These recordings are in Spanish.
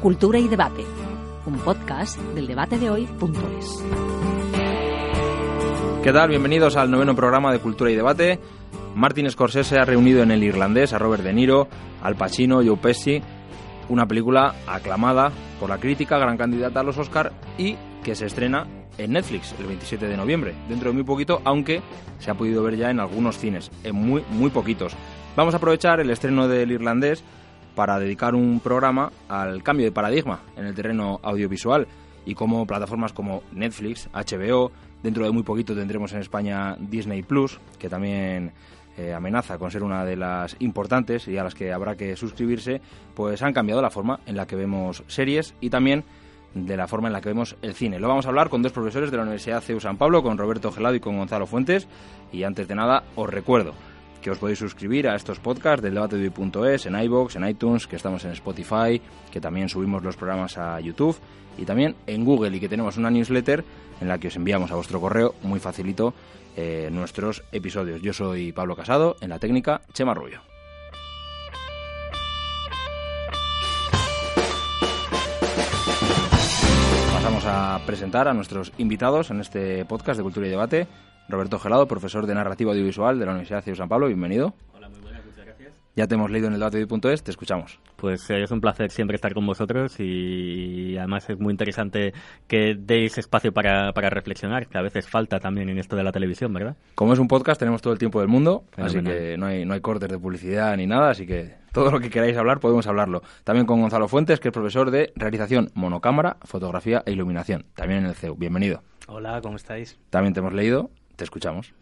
Cultura y debate, un podcast del debate de hoy.es. ¿Qué tal? Bienvenidos al noveno programa de Cultura y Debate. Martin Scorsese ha reunido en el irlandés a Robert De Niro, Al Pacino, Joe Pesci, una película aclamada por la crítica, gran candidata a los Oscar y que se estrena en Netflix el 27 de noviembre, dentro de muy poquito, aunque se ha podido ver ya en algunos cines, en muy, muy poquitos. Vamos a aprovechar el estreno del irlandés para dedicar un programa al cambio de paradigma en el terreno audiovisual y cómo plataformas como Netflix, HBO, dentro de muy poquito tendremos en España Disney Plus, que también eh, amenaza con ser una de las importantes y a las que habrá que suscribirse, pues han cambiado la forma en la que vemos series y también de la forma en la que vemos el cine. Lo vamos a hablar con dos profesores de la Universidad CEU San Pablo, con Roberto Gelado y con Gonzalo Fuentes. Y antes de nada, os recuerdo que os podéis suscribir a esestos podcasts del debate de hoy.es, en iBox, en iTunes, que estamos en Spotify, que también subimos los programas a YouTube y también en Google y que tenemos una newsletter en la que os enviamos a vuestro correo muy facilito eh, nuestros episodios. Yo soy Pablo Casado, en la técnica Chema Rubio. Pasamos a presentar a nuestros invitados en este podcast de Cultura y Debate. Roberto Gelado, profesor de Narrativa Audiovisual de la Universidad de San Pablo, bienvenido. Hola, muy buenas, muchas gracias. Ya te hemos leído en el debate de te escuchamos. Pues eh, es un placer siempre estar con vosotros y además es muy interesante que deis espacio para, para reflexionar, que a veces falta también en esto de la televisión, ¿verdad? Como es un podcast, tenemos todo el tiempo del mundo, así que no hay, no hay cortes de publicidad ni nada, así que todo lo que queráis hablar podemos hablarlo. También con Gonzalo Fuentes, que es profesor de realización monocámara, fotografía e iluminación, también en el CEU. Bienvenido. Hola, ¿cómo estáis? También te hemos leído te escuchamos.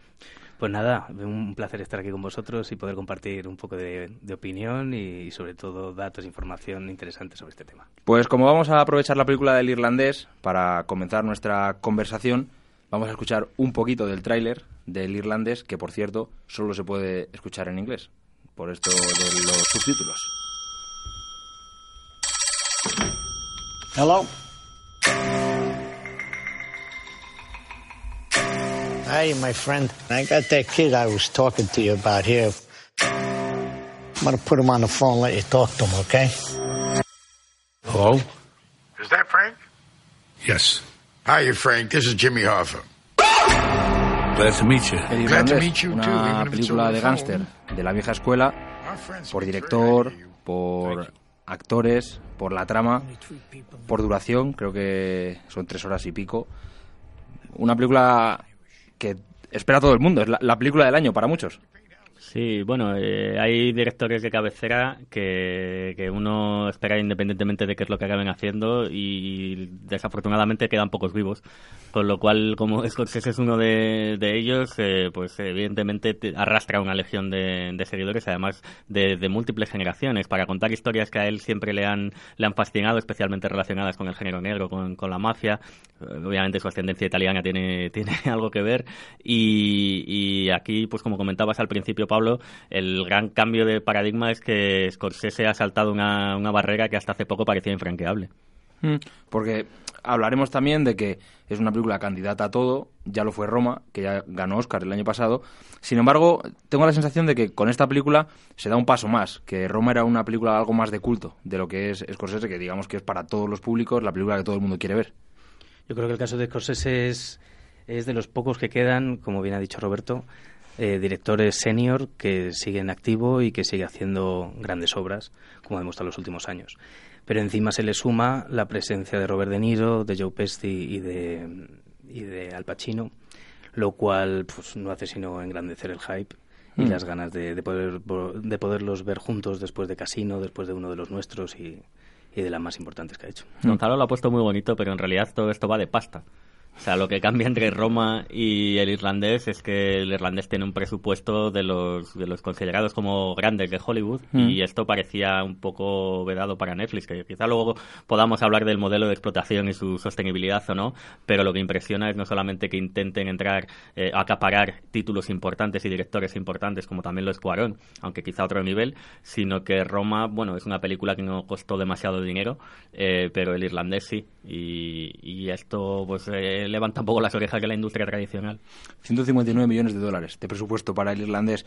Pues nada, un placer estar aquí con vosotros y poder compartir un poco de, opinión y, sobre todo datos, e información interesante sobre este tema. Pues como vamos a aprovechar la película del irlandés para comenzar nuestra conversación, vamos a escuchar un poquito del tráiler del irlandés, que por cierto solo se puede escuchar en inglés, por esto de los subtítulos. Hello. Hey, my friend. I got that kid I was talking to you about here. I'm going to put him on the phone and let you talk to him, okay? Hello? Is that Frank? Yes. Hi, Frank. This is Jimmy Hoffa. Glad to meet you. Glad to meet you too, una película de gángster de la vieja escuela, por director, por actores, por la trama, por duración, creo que son tres horas y pico. Una película que espera todo el mundo. Es la, película del año para muchos. Sí, bueno, eh, hay directores de cabecera que, que, uno espera independientemente de qué es lo que acaben haciendo y desafortunadamente quedan pocos vivos. Con lo cual, como Scorsese es uno de, ellos, eh, pues evidentemente arrastra una legión de, de seguidores, además de, de, múltiples generaciones, para contar historias que a él siempre le han, le han fascinado, especialmente relacionadas con el género negro, con, con la mafia. Obviamente su ascendencia italiana tiene, tiene algo que ver. Y aquí, pues como comentabas al principio, Pablo, el gran cambio de paradigma es que Scorsese ha saltado una, una barrera que hasta hace poco parecía infranqueable. Mm, porque hablaremos también de que es una película candidata a todo, ya lo fue Roma, que ya ganó Oscar el año pasado. Sin embargo, tengo la sensación de que con esta película se da un paso más, que Roma era una película algo más de culto de lo que es Scorsese, que digamos que es para todos los públicos la película que todo el mundo quiere ver. Yo creo que el caso de Scorsese es, es de los pocos que quedan, como bien ha dicho Roberto, eh, directores senior que siguen activo y que sigue haciendo grandes obras, como ha demostrado en los últimos años pero encima se le suma la presencia de Robert De Niro, de Joe Pesci y de, y de Al Pacino, lo cual pues, no hace sino engrandecer el hype y mm. las ganas de, de, poder, de poderlos ver juntos después de Casino, después de uno de los nuestros y, y de las más importantes que ha hecho. Gonzalo lo ha puesto muy bonito, pero en realidad todo esto va de pasta. O sea, lo que cambia entre Roma y el irlandés es que el irlandés tiene un presupuesto de los, de los considerados como grandes de Hollywood Mm. y esto parecía un poco vedado para Netflix, que quizá luego podamos hablar del modelo de explotación y su sostenibilidad o no, pero lo que impresiona es no solamente que intenten entrar eh, acaparar títulos importantes y directores importantes como también lo es Cuarón, aunque quizá a otro nivel, sino que Roma, bueno, es una película que no costó demasiado dinero, eh, pero el irlandés sí, y, y esto pues eh, levanta un poco las orejas de la industria tradicional. 159 millones de dólares de presupuesto para el irlandés.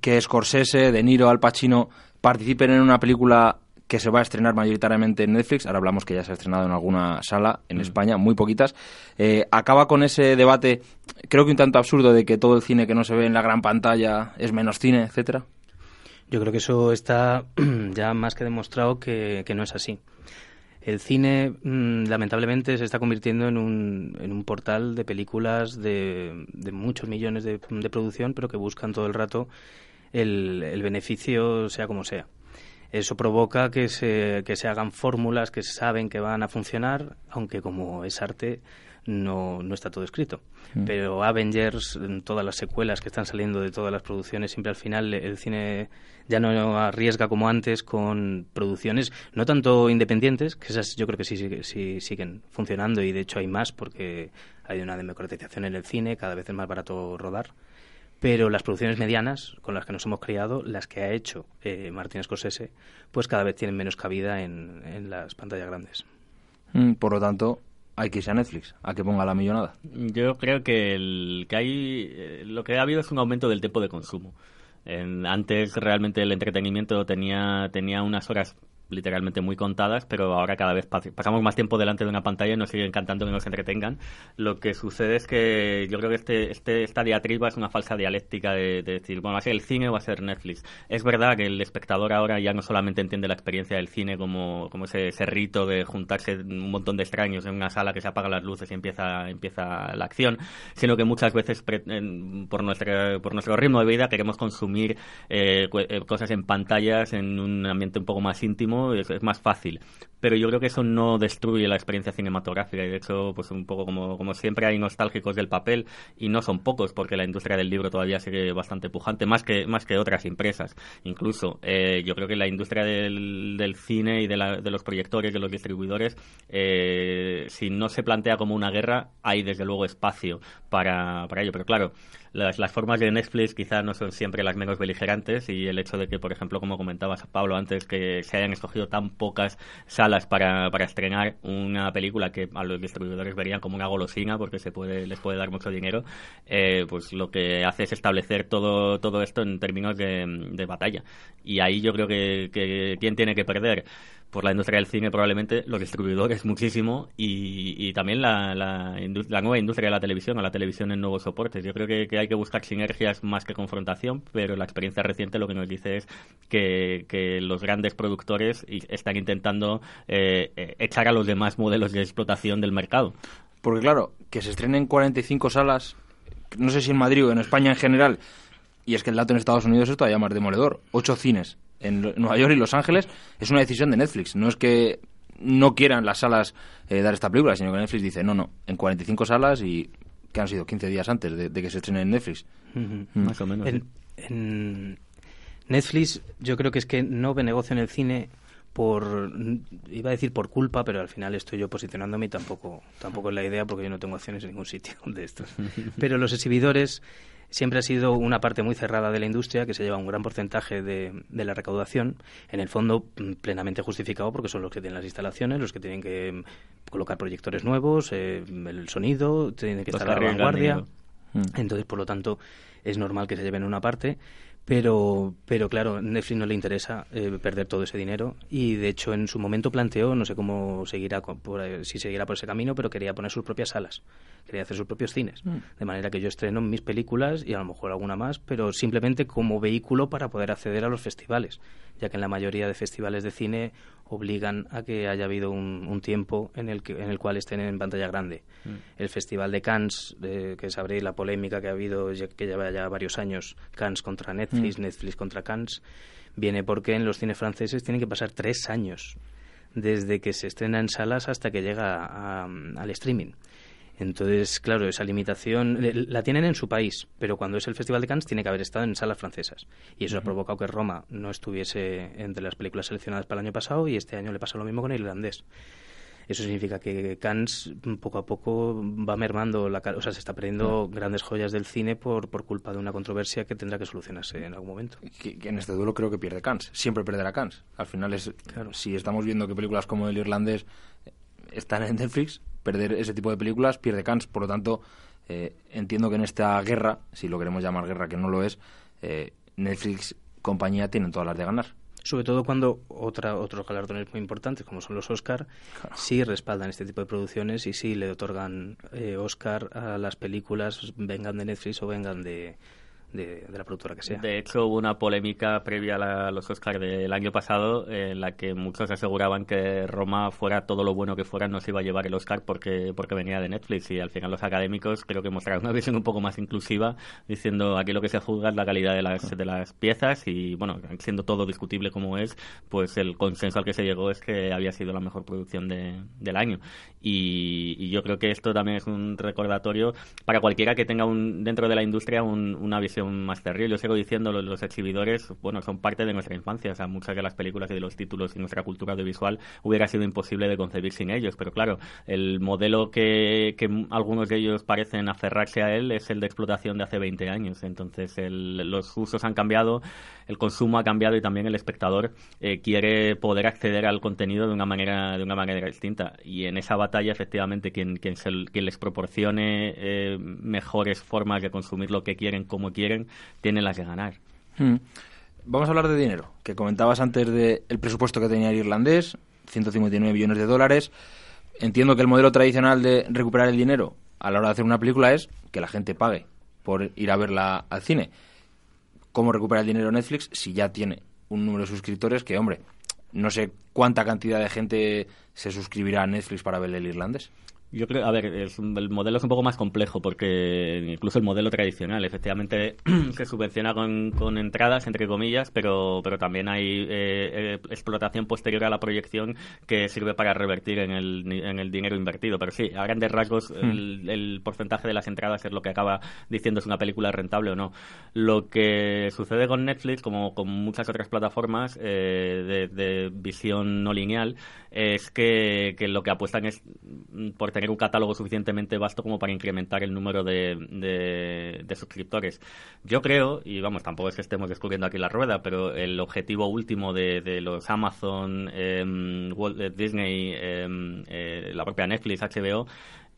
Que Scorsese, De Niro, Al Pacino participen en una película que se va a estrenar mayoritariamente en Netflix. Ahora hablamos que ya se ha estrenado en alguna sala en España, muy poquitas. Eh, acaba con ese debate, creo que un tanto absurdo, de que todo el cine que no se ve en la gran pantalla es menos cine, etcétera. Yo creo que eso está ya más que demostrado que, que no es así. El cine, mm, lamentablemente, se está convirtiendo en un, en un portal de películas de, muchos millones de, de producción, pero que buscan todo el rato el, el beneficio, sea como sea. Eso provoca que se, que se hagan fórmulas que saben que van a funcionar, aunque como es arte no, no está todo escrito. Mm. Pero Avengers, en todas las secuelas que están saliendo de todas las producciones, siempre al final el cine ya no arriesga como antes con producciones no tanto independientes, que esas yo creo que sí, sí, sí siguen funcionando y de hecho hay más porque hay una democratización en el cine, cada vez es más barato rodar pero las producciones medianas con las que nos hemos criado, las que ha hecho eh, Martin Scorsese, pues cada vez tienen menos cabida en, en las pantallas grandes. Mm, Por lo tanto, hay que irse a Netflix, a que ponga la millonada. Yo creo que, el, que hay, eh, lo que ha habido es un aumento del tiempo de consumo. En- antes realmente el entretenimiento tenía, tenía unas horas literalmente muy contadas, pero ahora cada vez pas- pasamos más tiempo delante de una pantalla y nos sigue encantando que nos entretengan. Lo que sucede es que yo creo que este, este, esta diatriba es una falsa dialéctica de, de decir, bueno, va a ser el cine o va a ser Netflix. Es verdad que el espectador ahora ya no solamente entiende la experiencia del cine como, como ese, rito de juntarse un montón de extraños en una sala que se apagan las luces y empieza, empieza la acción, sino que muchas veces pre- por, nuestra, por nuestro ritmo de vida queremos consumir eh, eh, cosas en pantallas en un ambiente un poco más íntimo, es, más fácil. Pero yo creo que eso no destruye la experiencia cinematográfica y de hecho, pues un poco como, como siempre hay nostálgicos del papel y no son pocos porque la industria del libro todavía sigue bastante pujante, más que, más que otras empresas. Incluso eh, yo creo que la industria del, del cine y de, la- de los proyectores, de los distribuidores, eh, si no se plantea como una guerra, hay desde luego espacio para, para ello. Pero claro, las, las formas de Netflix quizás no son siempre las menos beligerantes y el hecho de que, por ejemplo, como comentabas Pablo antes, que se hayan escogido tan pocas salas para, para estrenar una película que a los distribuidores verían como una golosina porque se puede les puede dar mucho dinero, eh, pues lo que hace es establecer todo, todo esto en términos de, de batalla. Y ahí yo creo que, que quién tiene que perder por la industria del cine probablemente los distribuidores muchísimo y, y también la, la, la nueva industria de la televisión, a la televisión en nuevos soportes. Yo creo que, hay que buscar sinergias más que confrontación, pero la experiencia reciente lo que nos dice es que, que los grandes productores están intentando eh, eh, echar a los demás modelos de explotación del mercado. Porque claro, que se estrenen 45 salas, no sé si en Madrid o en España en general, y es que el dato en Estados Unidos es todavía más demoledor. Ocho cines en Nueva York y Los Ángeles es una decisión de Netflix. No es que no quieran las salas eh, dar esta película, sino que Netflix dice, no, no, en 45 salas y que han sido 15 días antes de, de que se estrene en Netflix. Ujú. Más o menos. En, sí. en Netflix yo creo que es que no ve negocio en el cine por iba a decir por culpa pero al final estoy yo posicionándome y tampoco tampoco es la idea porque yo no tengo acciones en ningún sitio de estos pero los exhibidores siempre ha sido una parte muy cerrada de la industria que se lleva un gran porcentaje de, de la recaudación en el fondo mm, plenamente justificado porque son los que tienen las instalaciones los que tienen que mm, colocar proyectores nuevos eh, el sonido tienen que Los estar a la vanguardia. Mm. entonces, por lo tanto, es normal que se lleven una parte, pero, pero claro, Netflix no le interesa eh, perder todo ese dinero. Y, de hecho, en su momento planteó, no sé cómo seguirá, por, eh, si seguirá por ese camino, pero quería poner sus propias salas, quería hacer sus propios cines, de manera que yo estreno mis películas y a lo mejor alguna más, pero simplemente como vehículo para poder acceder a los festivales, ya que en la mayoría de festivales de cine obligan a que haya habido un, un tiempo en el, que, en el cual estén en pantalla grande. El Festival de Cannes, eh, que sabréis la polémica que ha habido, ya- que lleva ya varios años, Cannes contra Netflix, Netflix contra Cannes, viene porque en los cines franceses tienen que pasar tres años desde que se estrena en salas hasta que llega a- al streaming. Entonces, claro, esa limitación eh, la tienen en su país, pero cuando es el Festival de Cannes tiene que haber estado en salas francesas. Y eso ha provocado que Roma no estuviese entre las películas seleccionadas para el año pasado y este año le pasa lo mismo con el irlandés. Eso significa que Cannes poco a poco va mermando, la, o sea, se está perdiendo grandes joyas del cine por, por culpa de una controversia que tendrá que solucionarse en algún momento. Que, en este duelo creo que pierde Cannes, siempre perderá Cannes. Al final es, claro. si estamos viendo que películas como El Irlandés están en Netflix, perder ese tipo de películas pierde Cannes. Por lo tanto, eh, entiendo que en esta guerra, si lo queremos llamar guerra, que no lo es, eh, Netflix compañía tienen todas las de ganar. Sobre todo cuando otra, otros galardones muy importantes, como son los Oscar, sí respaldan este tipo de producciones y sí le otorgan eh, Oscar a las películas, vengan de Netflix o vengan de, de, la productora que sea. De hecho, hubo una polémica previa a, los Oscars del año pasado en la que muchos aseguraban que Roma, fuera todo lo bueno que fuera, no se iba a llevar el Oscar porque, porque venía de Netflix. Y al final los académicos creo que mostraron una visión un poco más inclusiva, diciendo aquí lo que se juzga es la calidad de las, de las piezas y, bueno, siendo todo discutible como es, pues el consenso al que se llegó es que había sido la mejor producción de, del año. Y, yo creo que esto también es un recordatorio para cualquiera que tenga un, dentro de la industria una visión más terrible. Yo sigo diciendo, los, los, exhibidores, bueno, son parte de nuestra infancia. O sea, muchas de las películas y de los títulos y nuestra cultura audiovisual hubiera sido imposible de concebir sin ellos. Pero claro, el modelo que, que algunos de ellos parecen aferrarse a él es el de explotación de hace 20 años. Entonces, los usos han cambiado, el consumo ha cambiado y también el espectador eh, quiere poder acceder al contenido de una manera de una manera distinta. Y en esa batalla, efectivamente, quien, quien, se, quien les proporcione eh, mejores formas de consumir lo que quieren, como quieren, tienen las de ganar. Hmm. Vamos a hablar de dinero, que comentabas antes del presupuesto que tenía el irlandés, 159 millones de dólares. Entiendo que el modelo tradicional de recuperar el dinero a la hora de hacer una película es que la gente pague por ir a verla al cine. ¿Cómo recupera el dinero Netflix si ya tiene un número de suscriptores que, hombre, no sé cuánta cantidad de gente se suscribirá a Netflix para ver el irlandés? Yo creo, a ver, el modelo es un poco más complejo porque incluso el modelo tradicional, efectivamente, se subvenciona con, con entradas, entre comillas, pero, pero también hay eh, eh, explotación posterior a la proyección que sirve para revertir en el, en el dinero invertido. Pero sí, a grandes rasgos, hmm. el, porcentaje de las entradas es lo que acaba diciendo si una película es rentable o no. Lo que sucede con Netflix, como con muchas otras plataformas eh, de, de, visión no lineal, es que, que lo que apuestan es por tener un catálogo suficientemente vasto como para incrementar el número de, de, suscriptores. Yo creo, y vamos, tampoco es que estemos descubriendo aquí la rueda, pero el objetivo último de, los Amazon, em, Walt Disney, em, eh, la propia Netflix, HBO,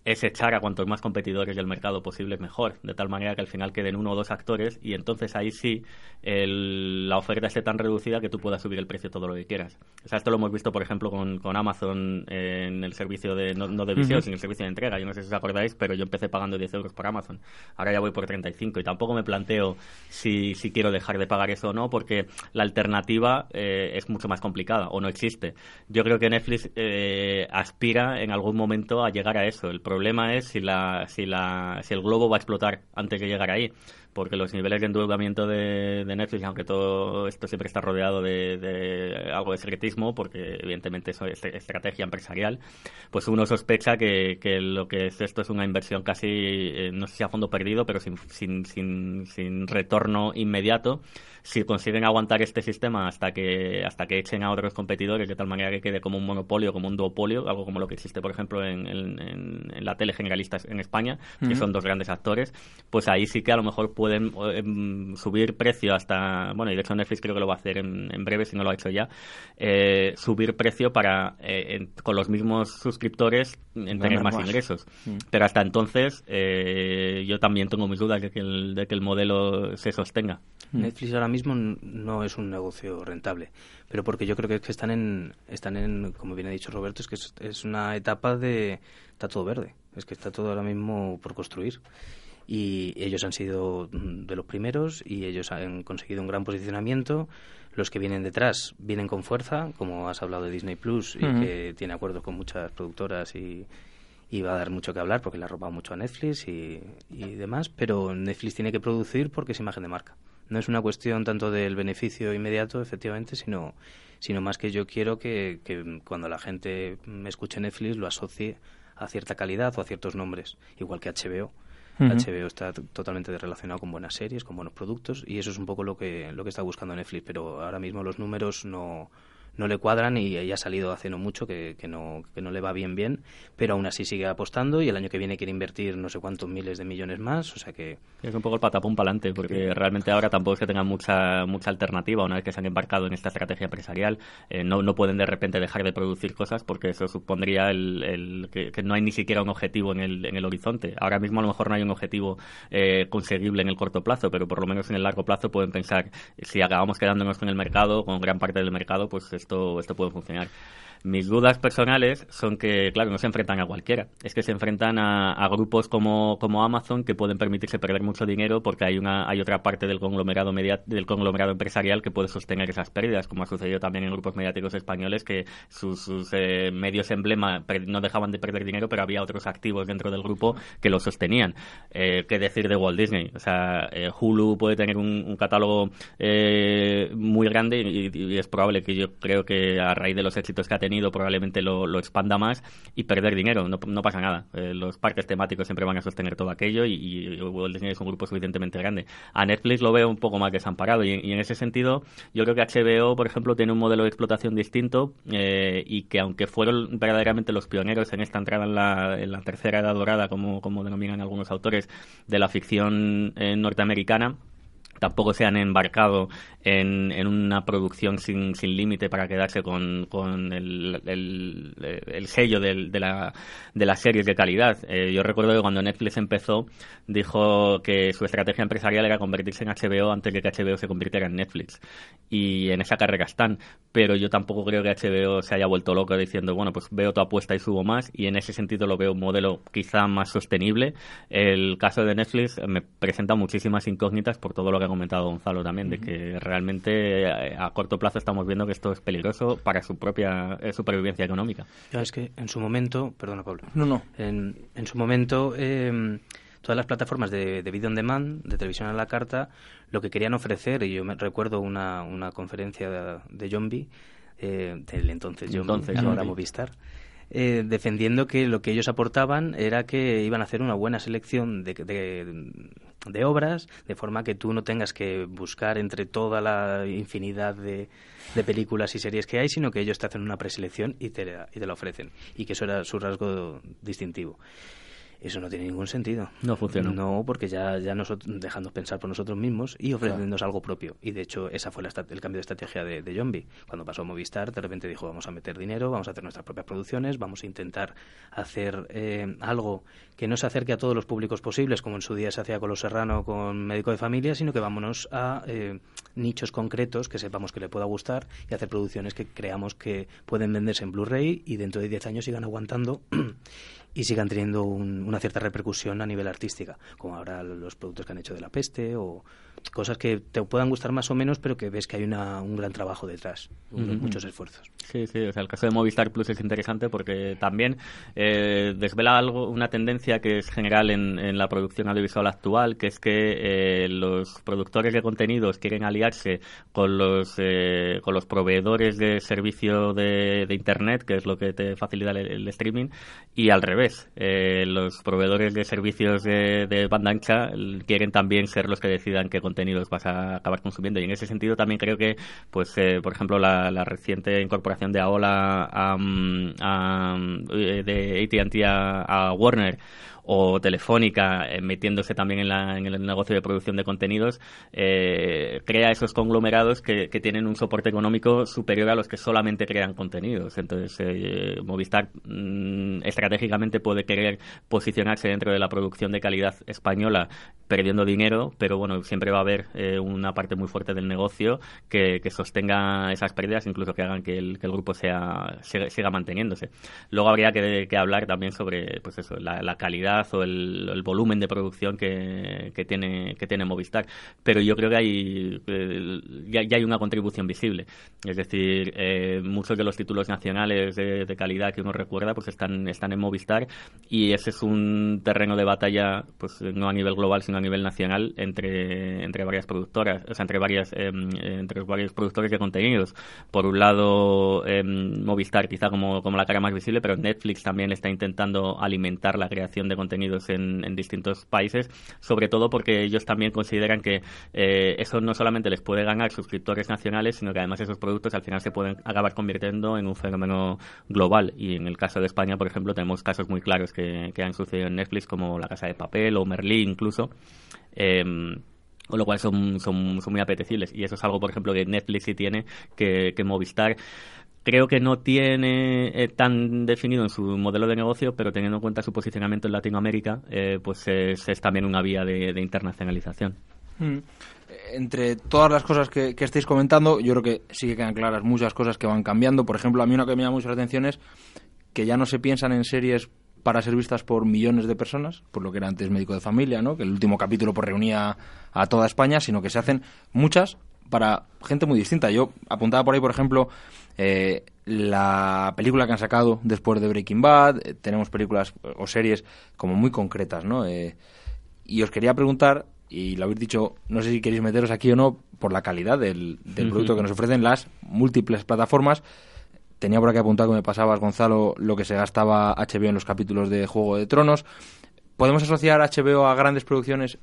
es echar a cuantos más competidores del mercado posible mejor, de tal manera que al final queden uno o dos actores y entonces ahí sí la oferta esté tan reducida que tú puedas subir el precio todo lo que quieras. O sea, esto lo hemos visto, por ejemplo, con, con Amazon en el servicio de, no, de visión, sino el servicio de entrega. Yo no sé si os acordáis, pero yo empecé pagando 10 euros por Amazon. Ahora ya voy por 35 y tampoco me planteo si, si quiero dejar de pagar eso o no, porque la alternativa eh, es mucho más complicada o no existe. Yo creo que Netflix eh, aspira en algún momento a llegar a eso. El problema es si, la, si, la, si el globo va a explotar antes de llegar ahí porque los niveles de endeudamiento de, Netflix, aunque todo esto siempre está rodeado de, algo de secretismo, porque evidentemente eso es estrategia empresarial, pues uno sospecha que, lo que es esto es una inversión casi, eh, no sé si a fondo perdido, pero sin, sin, sin, sin retorno inmediato. Si consiguen aguantar este sistema hasta que hasta que echen a otros competidores de tal manera que quede como un monopolio, como un duopolio, algo como lo que existe, por ejemplo, en, en, la tele generalista en España, que son dos grandes actores, pues ahí sí que a lo mejor pueden em, subir precio hasta, bueno, y de hecho Netflix creo que lo va a hacer en, breve, si no lo ha hecho ya, eh, subir precio para, eh, con los mismos suscriptores, en tener más, ingresos. Mm. Pero hasta entonces, eh, yo también tengo mis dudas de que el, de que el modelo se sostenga. Netflix ahora mismo no es un negocio rentable, pero porque yo creo que, es que están en, están en, como bien ha dicho Roberto, es que es, una etapa de, está todo verde, es que está todo ahora mismo por construir y ellos han sido de los primeros y ellos han conseguido un gran posicionamiento. Los que vienen detrás vienen con fuerza, como has hablado de Disney Plus y que tiene acuerdos con muchas productoras y, y, va a dar mucho que hablar porque le ha robado mucho a Netflix y, y demás, pero Netflix tiene que producir porque es imagen de marca. No es una cuestión tanto del beneficio inmediato, efectivamente, sino, sino más que yo quiero que, que cuando la gente me escuche Netflix lo asocie a cierta calidad o a ciertos nombres, igual que HBO. HBO está totalmente relacionado con buenas series, con buenos productos y eso es un poco lo que lo que está buscando Netflix, pero ahora mismo los números no no le cuadran y ya ha salido hace no mucho que, que, no, que no le va bien bien, pero aún así sigue apostando y el año que viene quiere invertir no sé cuántos miles de millones más, o sea que... Es un poco el patapón para adelante, porque realmente ahora tampoco es que tengan mucha, mucha alternativa una vez que se han embarcado en esta estrategia empresarial, eh, no, no pueden de repente dejar de producir cosas porque eso supondría el, el que, no hay ni siquiera un objetivo en el, en el horizonte. Ahora mismo a lo mejor no hay un objetivo eh, conseguible en el corto plazo, pero por lo menos en el largo plazo pueden pensar, si acabamos quedándonos con el mercado, con gran parte del mercado, pues esto, esto puede funcionar. Mis dudas personales son que, claro, no se enfrentan a cualquiera. Es que se enfrentan a, grupos como, como, Amazon que pueden permitirse perder mucho dinero porque hay una hay otra parte del conglomerado media, del conglomerado empresarial que puede sostener esas pérdidas, como ha sucedido también en grupos mediáticos españoles que sus, eh, medios emblema no dejaban de perder dinero, pero había otros activos dentro del grupo que lo sostenían. Eh, ¿Qué decir de Walt Disney? O sea, eh, Hulu puede tener un, catálogo muy grande y es probable que yo creo que a raíz de los éxitos que ha tenido probablemente lo, expanda más y perder dinero. No, pasa nada. Eh, los parques temáticos siempre van a sostener todo aquello y, y Walt Disney es un grupo suficientemente grande. A Netflix lo veo un poco más desamparado y, en ese sentido yo creo que HBO, por ejemplo, tiene un modelo de explotación distinto eh, y que aunque fueron verdaderamente los pioneros en esta entrada en la, en la tercera edad dorada, como, como denominan algunos autores, de la ficción eh, norteamericana, tampoco se han embarcado en, en una producción sin, sin límite para quedarse con, con el, el, sello de, la, de las series de calidad. Eh, yo recuerdo que cuando Netflix empezó, dijo que su estrategia empresarial era convertirse en HBO antes de que HBO se convirtiera en Netflix. Y en esa carrera están. Pero yo tampoco creo que HBO se haya vuelto loco diciendo, bueno, pues veo tu apuesta y subo más. Y en ese sentido lo veo un modelo quizá más sostenible. El caso de Netflix me presenta muchísimas incógnitas por todo lo que ha comentado Gonzalo también, de que realmente eh, a corto plazo estamos viendo que esto es peligroso para su propia eh, supervivencia económica. es que en su momento, perdona Pablo, no, no. En, en su momento em, todas las plataformas de, de video on demand, de televisión a la carta, lo que querían ofrecer, y yo me recuerdo una, una conferencia de, de John B., eh, del entonces John entonces, ahora Movistar, eh, defendiendo que lo que ellos aportaban era que iban a hacer una buena selección de, de, obras, de forma que tú no tengas que buscar entre toda la infinidad de, de, películas y series que hay, sino que ellos te hacen una preselección y te, y te la ofrecen. Y que eso era su rasgo distintivo. Eso no tiene ningún sentido. No funciona. No, porque ya, ya nosotros dejando pensar por nosotros mismos y ofreciéndonos algo propio. Y de hecho, esa fue el cambio de estrategia de, de Zombie. Cuando pasó a Movistar, de repente dijo: Vamos a meter dinero, vamos a hacer nuestras propias producciones, vamos a intentar hacer eh, algo que no se acerque a todos los públicos posibles, como en su día se hacía con Los Serrano, con Médico de Familia, sino que vámonos a eh, nichos concretos que sepamos que le pueda gustar y hacer producciones que creamos que pueden venderse en Blu-ray y dentro de 10 años sigan aguantando y sigan teniendo una cierta repercusión a nivel artística, como ahora los productos que han hecho de la peste o cosas que te puedan gustar más o menos, pero que ves que hay una, un gran trabajo detrás, muchos esfuerzos. Sí, sí, o sea, el caso de Movistar Plus es interesante porque también eh, desvela algo, una tendencia que es general en, en la producción audiovisual actual, que es que eh, los productores de contenidos quieren aliarse con los, eh, con los proveedores de servicio de, de, Internet, que es lo que te facilita el, streaming, y al revés, los proveedores de servicios de, de banda ancha quieren también ser los que decidan qué contenidos vas a acabar consumiendo. Y en ese sentido también creo que, pues, eh, por ejemplo, la, reciente incorporación de AOLA a, eh, de AT&T a Warner o Telefónica eh, metiéndose también en, la, en, el negocio de producción de contenidos, eh, crea esos conglomerados que, tienen un soporte económico superior a los que solamente crean contenidos. Entonces, eh, Movistar mm, estratégicamente puede querer posicionarse dentro de la producción de calidad española perdiendo dinero, pero bueno, siempre va a haber una parte muy fuerte del negocio que, sostenga esas pérdidas, incluso que hagan que el, grupo sea, siga, manteniéndose. Luego habría que, hablar también sobre pues eso, la calidad calidad o el, el volumen de producción que, tiene, que tiene Movistar. Pero yo creo que hay, eh, ya, hay una contribución visible. Es decir, eh, muchos de los títulos nacionales de, de, calidad que uno recuerda pues están, están en Movistar y ese es un terreno de batalla pues no a nivel global sino a nivel nacional entre, entre varias productoras, o sea, entre, varias, eh, entre varios productores de contenidos. Por un lado, eh, Movistar quizá como, como la cara más visible, pero Netflix también está intentando alimentar la creación de contenidos en, en distintos países, sobre todo porque ellos también consideran que eh, eso no solamente les puede ganar suscriptores nacionales, sino que además esos productos al final se pueden acabar convirtiendo en un fenómeno global. Y en el caso de España, por ejemplo, tenemos casos muy claros que, que han sucedido en Netflix, como La Casa de Papel o Merlí incluso. Eh, con lo cual son, son, son, muy apetecibles. Y eso es algo, por ejemplo, que Netflix sí tiene, que, que Movistar creo que no tiene eh, tan definido en su modelo de negocio, pero teniendo en cuenta su posicionamiento en Latinoamérica, eh, pues es, es, también una vía de, internacionalización. Mm. Entre todas las cosas que, estáis comentando, yo creo que sí que quedan claras muchas cosas que van cambiando. Por ejemplo, a mí una que me llama mucho la atención es que ya no se piensan en series para ser vistas por millones de personas, por lo que era antes médico de familia, ¿no? que el último capítulo pues, reunía a toda España, sino que se hacen muchas para gente muy distinta. Yo apuntaba por ahí, por ejemplo, eh, la película que han sacado después de Breaking Bad, eh, tenemos películas o series como muy concretas, ¿no? Eh, y os quería preguntar, y lo habéis dicho, no sé si queréis meteros aquí o no, por la calidad del, del uh -huh. producto que nos ofrecen las múltiples plataformas. Tenía por aquí apuntado que me pasabas, Gonzalo, lo que se gastaba HBO en los capítulos de Juego de Tronos. ¿Podemos asociar HBO a grandes producciones,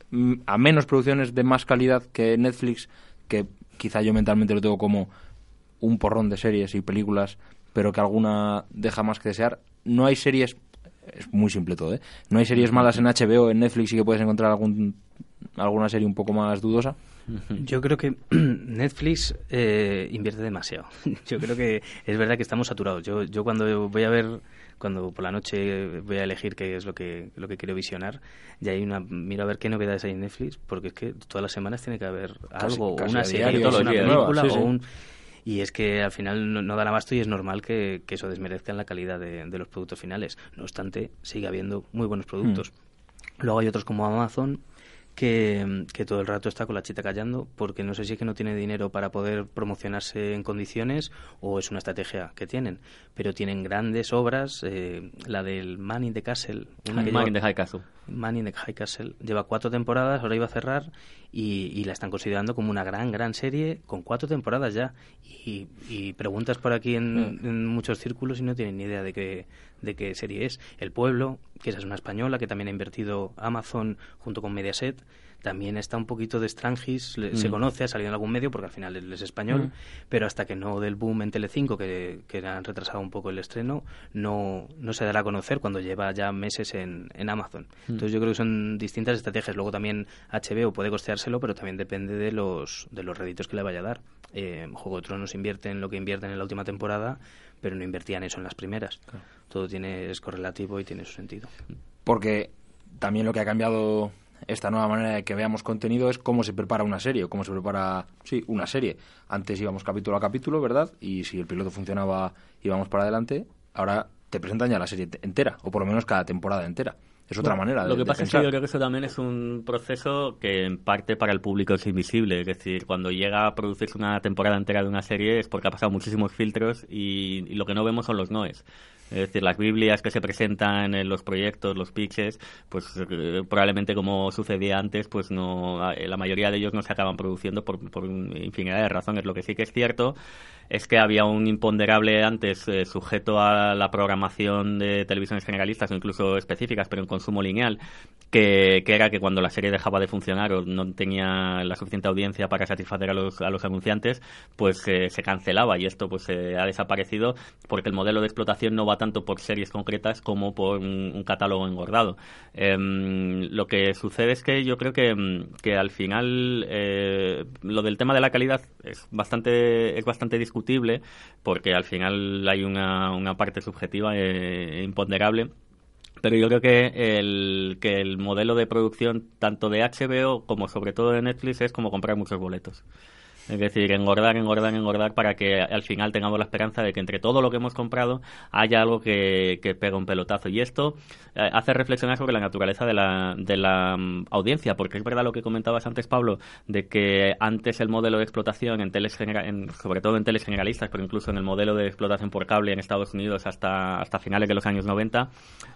a menos producciones de más calidad que Netflix, que quizá yo mentalmente lo tengo como un porrón de series y películas, pero que alguna deja más que desear? No hay series, es muy simple todo, ¿eh? No hay series malas en HBO, en Netflix y que puedes encontrar algún, alguna serie un poco más dudosa. Yo creo que Netflix eh, invierte demasiado. Yo creo que es verdad que estamos saturados. Yo, yo cuando voy a ver, cuando por la noche voy a elegir qué es lo que, lo que quiero visionar, ya hay una, miro a ver qué novedades hay en Netflix, porque es que todas las semanas tiene que haber algo, casi, casi una serie, diario, una película sí, sí. o un... Y es que al final no, no da abasto y es normal que, que eso desmerezca en la calidad de, de, los productos finales. No obstante, sigue habiendo muy buenos productos. Mm. Luego hay otros como Amazon, que, que, todo el rato está con la chita callando porque no sé si es que no tiene dinero para poder promocionarse en condiciones o es una estrategia que tienen. Pero tienen grandes obras, eh, la del Man in the Castle. Una Man in the High Castle. Man in the High Castle. Lleva cuatro temporadas, ahora iba a cerrar y, y, la están considerando como una gran, gran serie con cuatro temporadas ya. Y, y preguntas por aquí en, mm. en, muchos círculos y no tienen ni idea de qué, de qué serie es. El Pueblo, que esa es una española que también ha invertido Amazon junto con Mediaset también está un poquito de Strangis, mm. se conoce, ha salido en algún medio porque al final él es español, mm. pero hasta que no del boom en Telecinco, que, que han retrasado un poco el estreno, no, no se dará a conocer cuando lleva ya meses en, en Amazon. Mm. Entonces yo creo que son distintas estrategias. Luego también HBO puede costeárselo, pero también depende de los, de los réditos que le vaya a dar. Eh, Juego de Tronos invierte en lo que invierten en la última temporada, pero no invertían eso en las primeras. Claro. Todo tiene, es correlativo y tiene su sentido. Porque también lo que ha cambiado esta nueva manera de que veamos contenido es cómo se prepara una serie, o cómo se prepara, sí, una serie. Antes íbamos capítulo a capítulo, ¿verdad? Y si el piloto funcionaba, íbamos para adelante. Ahora te presentan ya la serie entera, o por lo menos cada temporada entera. Es otra bueno, manera de Lo que de pasa pensar. es que yo creo que eso también es un proceso que en parte para el público es invisible. Es decir, cuando llega a producirse una temporada entera de una serie es porque ha pasado muchísimos filtros y, y lo que no vemos son los noes. Es decir, las Biblias que se presentan en los proyectos, los pitches, pues eh, probablemente como sucedía antes, pues no, la mayoría de ellos no se acaban produciendo por, por infinidad de razones. Lo que sí que es cierto es que había un imponderable antes eh, sujeto a la programación de televisiones generalistas o incluso específicas, pero en consumo lineal, que, que, era que cuando la serie dejaba de funcionar o no tenía la suficiente audiencia para satisfacer a los, a los anunciantes, pues eh, se cancelaba y esto pues eh, ha desaparecido porque el modelo de explotación no va tanto por series concretas como por un, catálogo engordado. Eh, lo que sucede es que yo creo que, que al final eh, lo del tema de la calidad es bastante, es bastante discutible porque al final hay una, una parte subjetiva e imponderable pero yo creo que el, que el modelo de producción tanto de HBO como sobre todo de Netflix es como comprar muchos boletos. Es decir, engordar, engordar, engordar para que al final tengamos la esperanza de que entre todo lo que hemos comprado haya algo que, que pega un pelotazo. Y esto eh, hace reflexionar sobre la naturaleza de la, de la mm, audiencia, porque es verdad lo que comentabas antes, Pablo, de que antes el modelo de explotación, en teles en, sobre todo en teles generalistas, pero incluso en el modelo de explotación por cable en Estados Unidos hasta, hasta finales de los años 90,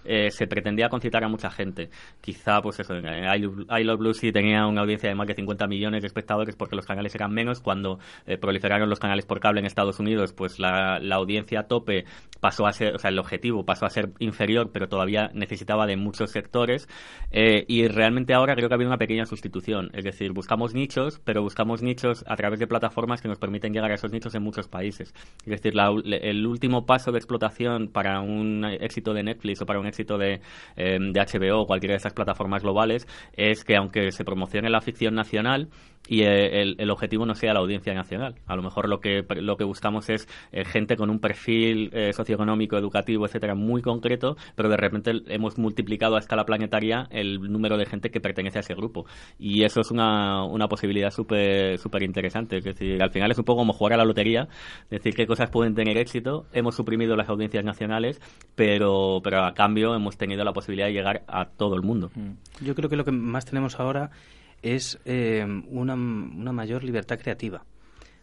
eh, se pretendía concitar a mucha gente. Quizá, pues eso, I, Love Lucy tenía una audiencia de más de 50 millones de espectadores porque los canales eran menos. Cuando eh, proliferaron los canales por cable en Estados Unidos, pues la, la audiencia a tope pasó a ser, o sea, el objetivo pasó a ser inferior, pero todavía necesitaba de muchos sectores. Eh, y realmente ahora creo que ha habido una pequeña sustitución. Es decir, buscamos nichos, pero buscamos nichos a través de plataformas que nos permiten llegar a esos nichos en muchos países. Es decir, el último paso de explotación para un éxito de Netflix o para un éxito de, eh, de HBO o cualquiera de esas plataformas globales es que aunque se promocione la ficción nacional, y eh, el, objetivo no sea la audiencia nacional. A lo mejor lo que, lo que buscamos es eh, gente con un perfil eh, socioeconómico, educativo, etcétera, muy concreto, pero de repente hemos multiplicado a escala planetaria el número de gente que pertenece a ese grupo. Y eso es una, una posibilidad súper interesante. Es decir, al final es un poco como jugar a la lotería, decir qué cosas pueden tener éxito. Hemos suprimido las audiencias nacionales, pero, pero a cambio hemos tenido la posibilidad de llegar a todo el mundo. Yo creo que lo que más tenemos ahora es eh, una, una, mayor libertad creativa.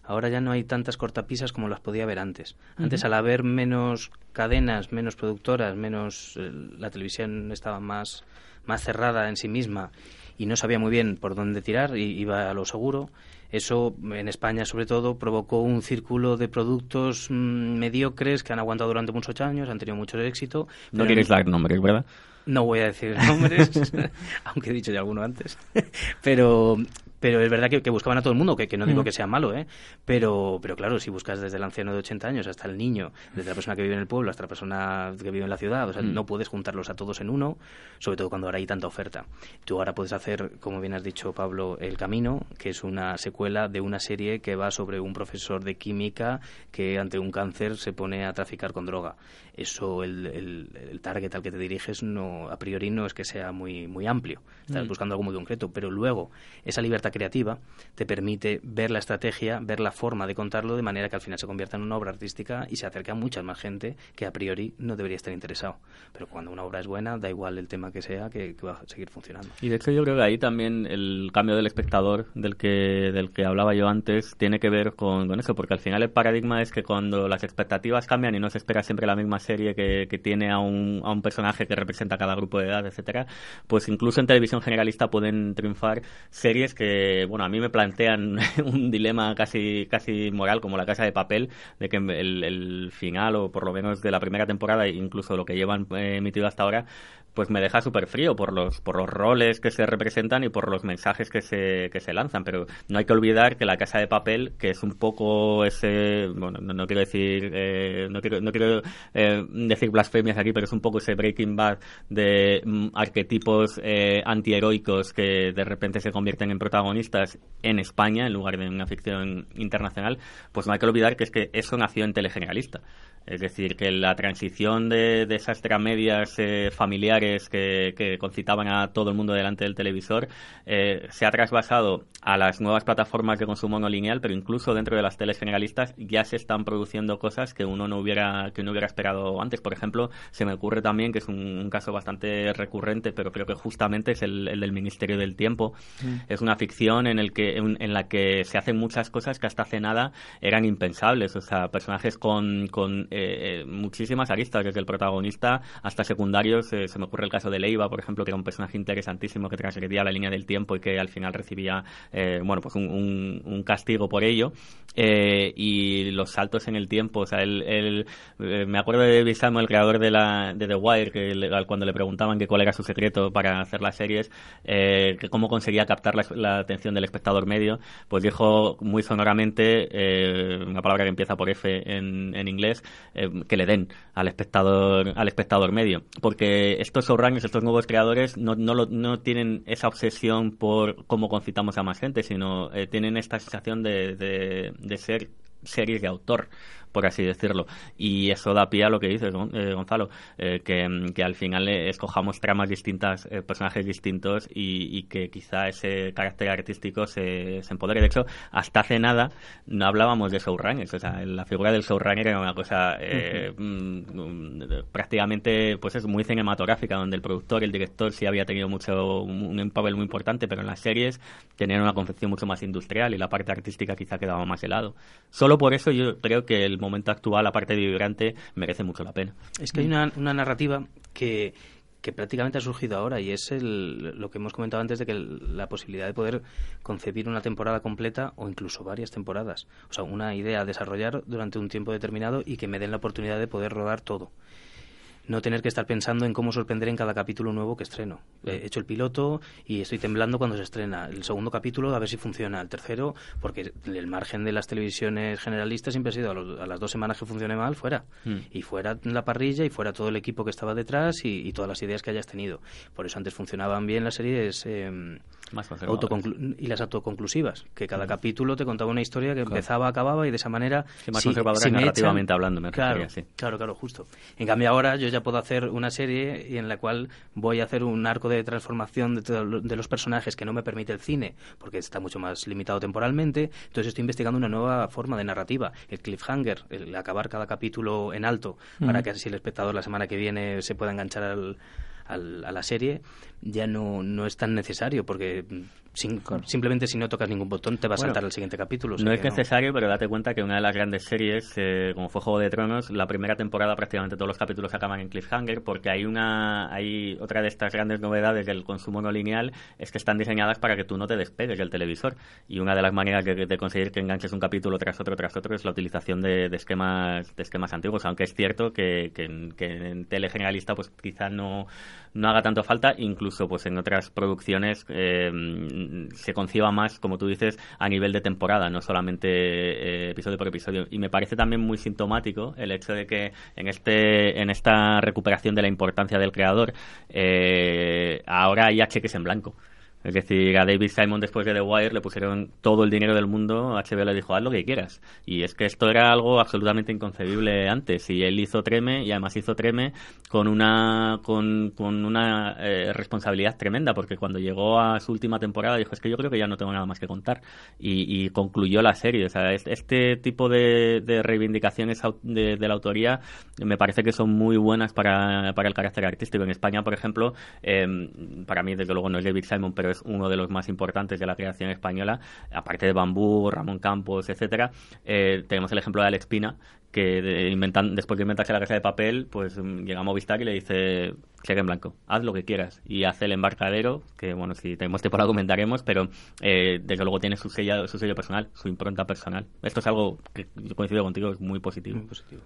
Ahora ya no hay tantas cortapisas como las podía haber antes. Antes, al haber menos cadenas, menos productoras, menos eh, la televisión estaba más, más cerrada en sí misma y no sabía muy bien por dónde tirar y iba a lo seguro. Eso, en España sobre todo, provocó un círculo de productos mm, mediocres que han aguantado durante muchos años, han tenido mucho éxito. No quieres dar nombres, ¿verdad? No voy a decir nombres, aunque he dicho ya alguno antes. Pero, pero es verdad que, buscaban a todo el mundo, que, no digo que sea malo, ¿eh? Pero, pero claro, si buscas desde el anciano de 80 años hasta el niño, desde la persona que vive en el pueblo hasta la persona que vive en la ciudad, o sea, mm. no puedes juntarlos a todos en uno, sobre todo cuando ahora hay tanta oferta. Tú ahora puedes hacer, como bien has dicho, Pablo, El Camino, que es una secuela de una serie que va sobre un profesor de química que ante un cáncer se pone a traficar con droga. Eso, el, el, target al que te diriges, no a priori no es que sea muy, muy amplio. Estás mm. buscando algo muy concreto, pero luego esa libertad creativa te permite ver la estrategia, ver la forma de contarlo de manera que al final se convierta en una obra artística y se acerca a mucha más gente que a priori no debería estar interesado. Pero cuando una obra es buena, da igual el tema que sea, que, va a seguir funcionando. Y de hecho yo creo que ahí también el cambio del espectador del que, del que hablaba yo antes tiene que ver con, con eso, porque al final el paradigma es que cuando las expectativas cambian y no se espera siempre la misma serie que, que tiene a un, a un personaje que representa cada grupo de edad, etcétera, pues incluso en televisión generalista pueden triunfar series que bueno, a mí me plantean un dilema casi, casi moral como la casa de papel, de que el, el final, o por lo menos de la primera temporada, incluso lo que llevan eh, emitido hasta ahora, pues me deja súper frío por los, por los roles que se representan y por los mensajes que se, que se lanzan. Pero no hay que olvidar que la casa de papel, que es un poco ese, bueno, no, quiero decir, eh, no quiero, no quiero eh, decir blasfemias aquí, pero es un poco ese Breaking Bad de mm, arquetipos eh, antiheroicos que de repente se convierten en protagonistas en España en lugar de una ficción internacional. Pues no hay que olvidar que es que eso nació en Telegeneralista. Es decir, que la transición de, de esas tramedias eh, familiares que, que, concitaban a todo el mundo delante del televisor eh, se ha trasvasado a las nuevas plataformas de consumo no lineal, pero incluso dentro de las teles generalistas ya se están produciendo cosas que uno no hubiera que uno hubiera esperado antes. Por ejemplo, se me ocurre también que es un, caso bastante recurrente, pero creo que justamente es el, del Ministerio del Tiempo. Mm. Es una ficción en el que en, la que se hacen muchas cosas que hasta hace nada eran impensables. O sea, personajes con, con eh, eh, muchísimas aristas, desde el protagonista hasta secundarios. Eh, se me ocurre el caso de Leiva, por ejemplo, que era un personaje interesantísimo que transgredía la línea del tiempo y que al final recibía bueno pues un, castigo por ello. y los saltos en el tiempo, o sea, el, me acuerdo de David el creador de, la, de The Wire, que cuando le preguntaban que cuál era su secreto para hacer las series, que cómo conseguía captar la, atención del espectador medio, pues dijo muy sonoramente, una palabra que empieza por F en, en inglés, eh, que le den al espectador al espectador medio. Porque estos showrunners estos nuevos creadores no, no, no tienen esa obsesión por cómo concitamos a más gente sino eh, tienen esta sensación de, de, de ser series de autor por así decirlo. Y eso da pie a lo que dices, eh, Gonzalo, eh, que, que, al final escojamos tramas distintas, personajes distintos y, que quizá ese carácter artístico se, se empodere. De hecho, hasta hace nada no hablábamos de showrunners, o sea, la figura del showrunner era una cosa mm, prácticamente pues es muy cinematográfica, donde el productor, el director sí había tenido mucho un papel muy importante, pero en las series tenían una concepción mucho más industrial y la parte artística quizá quedaba más helado. Solo por eso yo creo que el momento actual, la parte vibrante, merece mucho la pena. Es que hay una, una narrativa que, que prácticamente ha surgido ahora y es el, lo que hemos comentado antes de que la posibilidad de poder concebir una temporada completa o incluso varias temporadas. O sea, una idea a desarrollar durante un tiempo determinado y que me den la oportunidad de poder rodar todo no tener que estar pensando en cómo sorprender en cada capítulo nuevo que estreno. He hecho el piloto y estoy temblando cuando se estrena. El segundo capítulo a ver si funciona. El tercero, porque el margen de las televisiones generalistas siempre ha sido a, las dos semanas que funcione mal, fuera. Mm. Y fuera la parrilla y fuera todo el equipo que estaba detrás y, todas las ideas que hayas tenido. Por eso antes funcionaban bien las series... Eh, y las autoconclusivas, que cada mm. capítulo te contaba una historia que empezaba, acababa y de esa manera... más narrativamente hablando, me claro, claro, claro, justo. En cambio ahora yo ya puedo hacer una serie y en la cual voy a hacer un arco de transformación de, de los personajes que no me permite el cine, porque está mucho más limitado temporalmente, entonces estoy investigando una nueva forma de narrativa, el cliffhanger, el acabar cada capítulo en alto, para mm. que así el espectador la semana que viene se pueda enganchar al a la serie ya no, no es tan necesario porque simplemente si no tocas ningún botón te va a saltar el siguiente capítulo. no es necesario, pero date cuenta que una de las grandes series, eh, como fue Juego de Tronos, la primera temporada prácticamente todos los capítulos acaban en cliffhanger porque hay una hay otra de estas grandes novedades del consumo no lineal es que están diseñadas para que tú no te despegues del televisor y una de las maneras de, conseguir que enganches un capítulo tras otro tras otro es la utilización de, esquemas de esquemas antiguos, aunque es cierto que, que, en tele generalista pues quizá no, no haga tanto falta, incluso pues en otras producciones eh, se conciba más, como tú dices, a nivel de temporada, no solamente eh, episodio por episodio. Y me parece también muy sintomático el hecho de que en este en esta recuperación de la importancia del creador eh, ahora hay cheques en blanco. Es decir, a David Simon después de The Wire le pusieron todo el dinero del mundo, HBO le dijo, haz lo que quieras. Y es que esto era algo absolutamente inconcebible antes. Y él hizo Treme, y además hizo Treme con una, con, con una eh, responsabilidad tremenda, porque cuando llegó a su última temporada dijo, es que yo creo que ya no tengo nada más que contar. Y, concluyó la serie. O sea, este tipo de, de reivindicaciones de, la autoría me parece que son muy buenas para, para el carácter artístico. En España, por ejemplo, eh, para mí desde luego no es David Simon, pero es uno de los más importantes de la creación española, aparte de Bambú, Ramón Campos, etcétera, eh, tenemos el ejemplo de Alex Pina, que inventan, después de inventarse la casa de papel, pues mm, llega a Movistar y le dice, cheque en blanco, haz lo que quieras. Y hace el embarcadero, que bueno, si tenemos tiempo lo comentaremos, pero eh, desde luego tiene su sello, su sello personal, su impronta personal. Esto es algo que yo coincido contigo, es muy positivo. Muy positivo.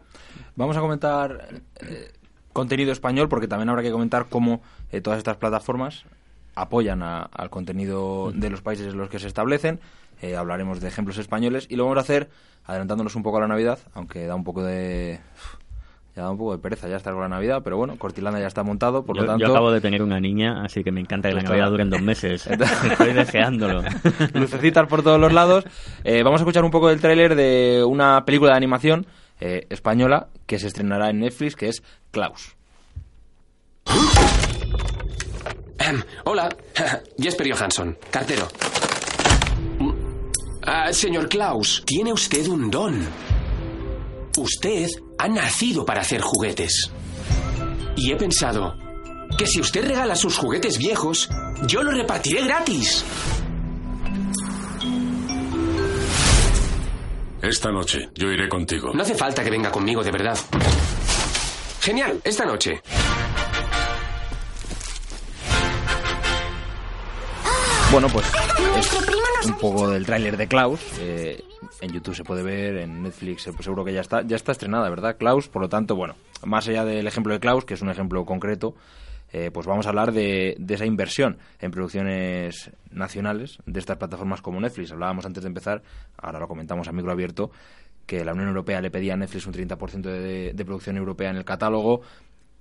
Vamos a comentar eh, contenido español, porque también habrá que comentar cómo todas estas plataformas apoyan al contenido de los países en los que se establecen. Eh, hablaremos de ejemplos españoles y lo vamos a hacer adelantándonos un poco a la Navidad, aunque da un poco de ya da un poco de pereza ya estar con la Navidad, pero bueno, Cortilanda ya está montado, por lo tanto... Yo acabo de tener una niña, así que me encanta que la Navidad dure dos meses. Estoy deseándolo. Lucecitas por todos los lados. Eh, vamos a escuchar un poco del tráiler de una película de animación eh, española que se estrenará en Netflix, que es Klaus. Hola, Jesper Johansson, cartero. Ah, señor Klaus, tiene usted un don. Usted ha nacido para hacer juguetes. Y he pensado que si usted regala sus juguetes viejos, yo los repartiré gratis. Esta noche yo iré contigo. No hace falta que venga conmigo, de verdad. Genial, esta noche. Bueno, pues es un poco del tráiler de Klaus. Eh, en YouTube se puede ver, en Netflix pues seguro que ya está, ya está estrenada, ¿verdad? Klaus, por lo tanto, bueno, más allá del ejemplo de Klaus, que es un ejemplo concreto, eh, pues vamos a hablar de, esa inversión en producciones nacionales de estas plataformas como Netflix. Hablábamos antes de empezar, ahora lo comentamos a micro abierto, que la Unión Europea le pedía a Netflix un 30% de, de producción europea en el catálogo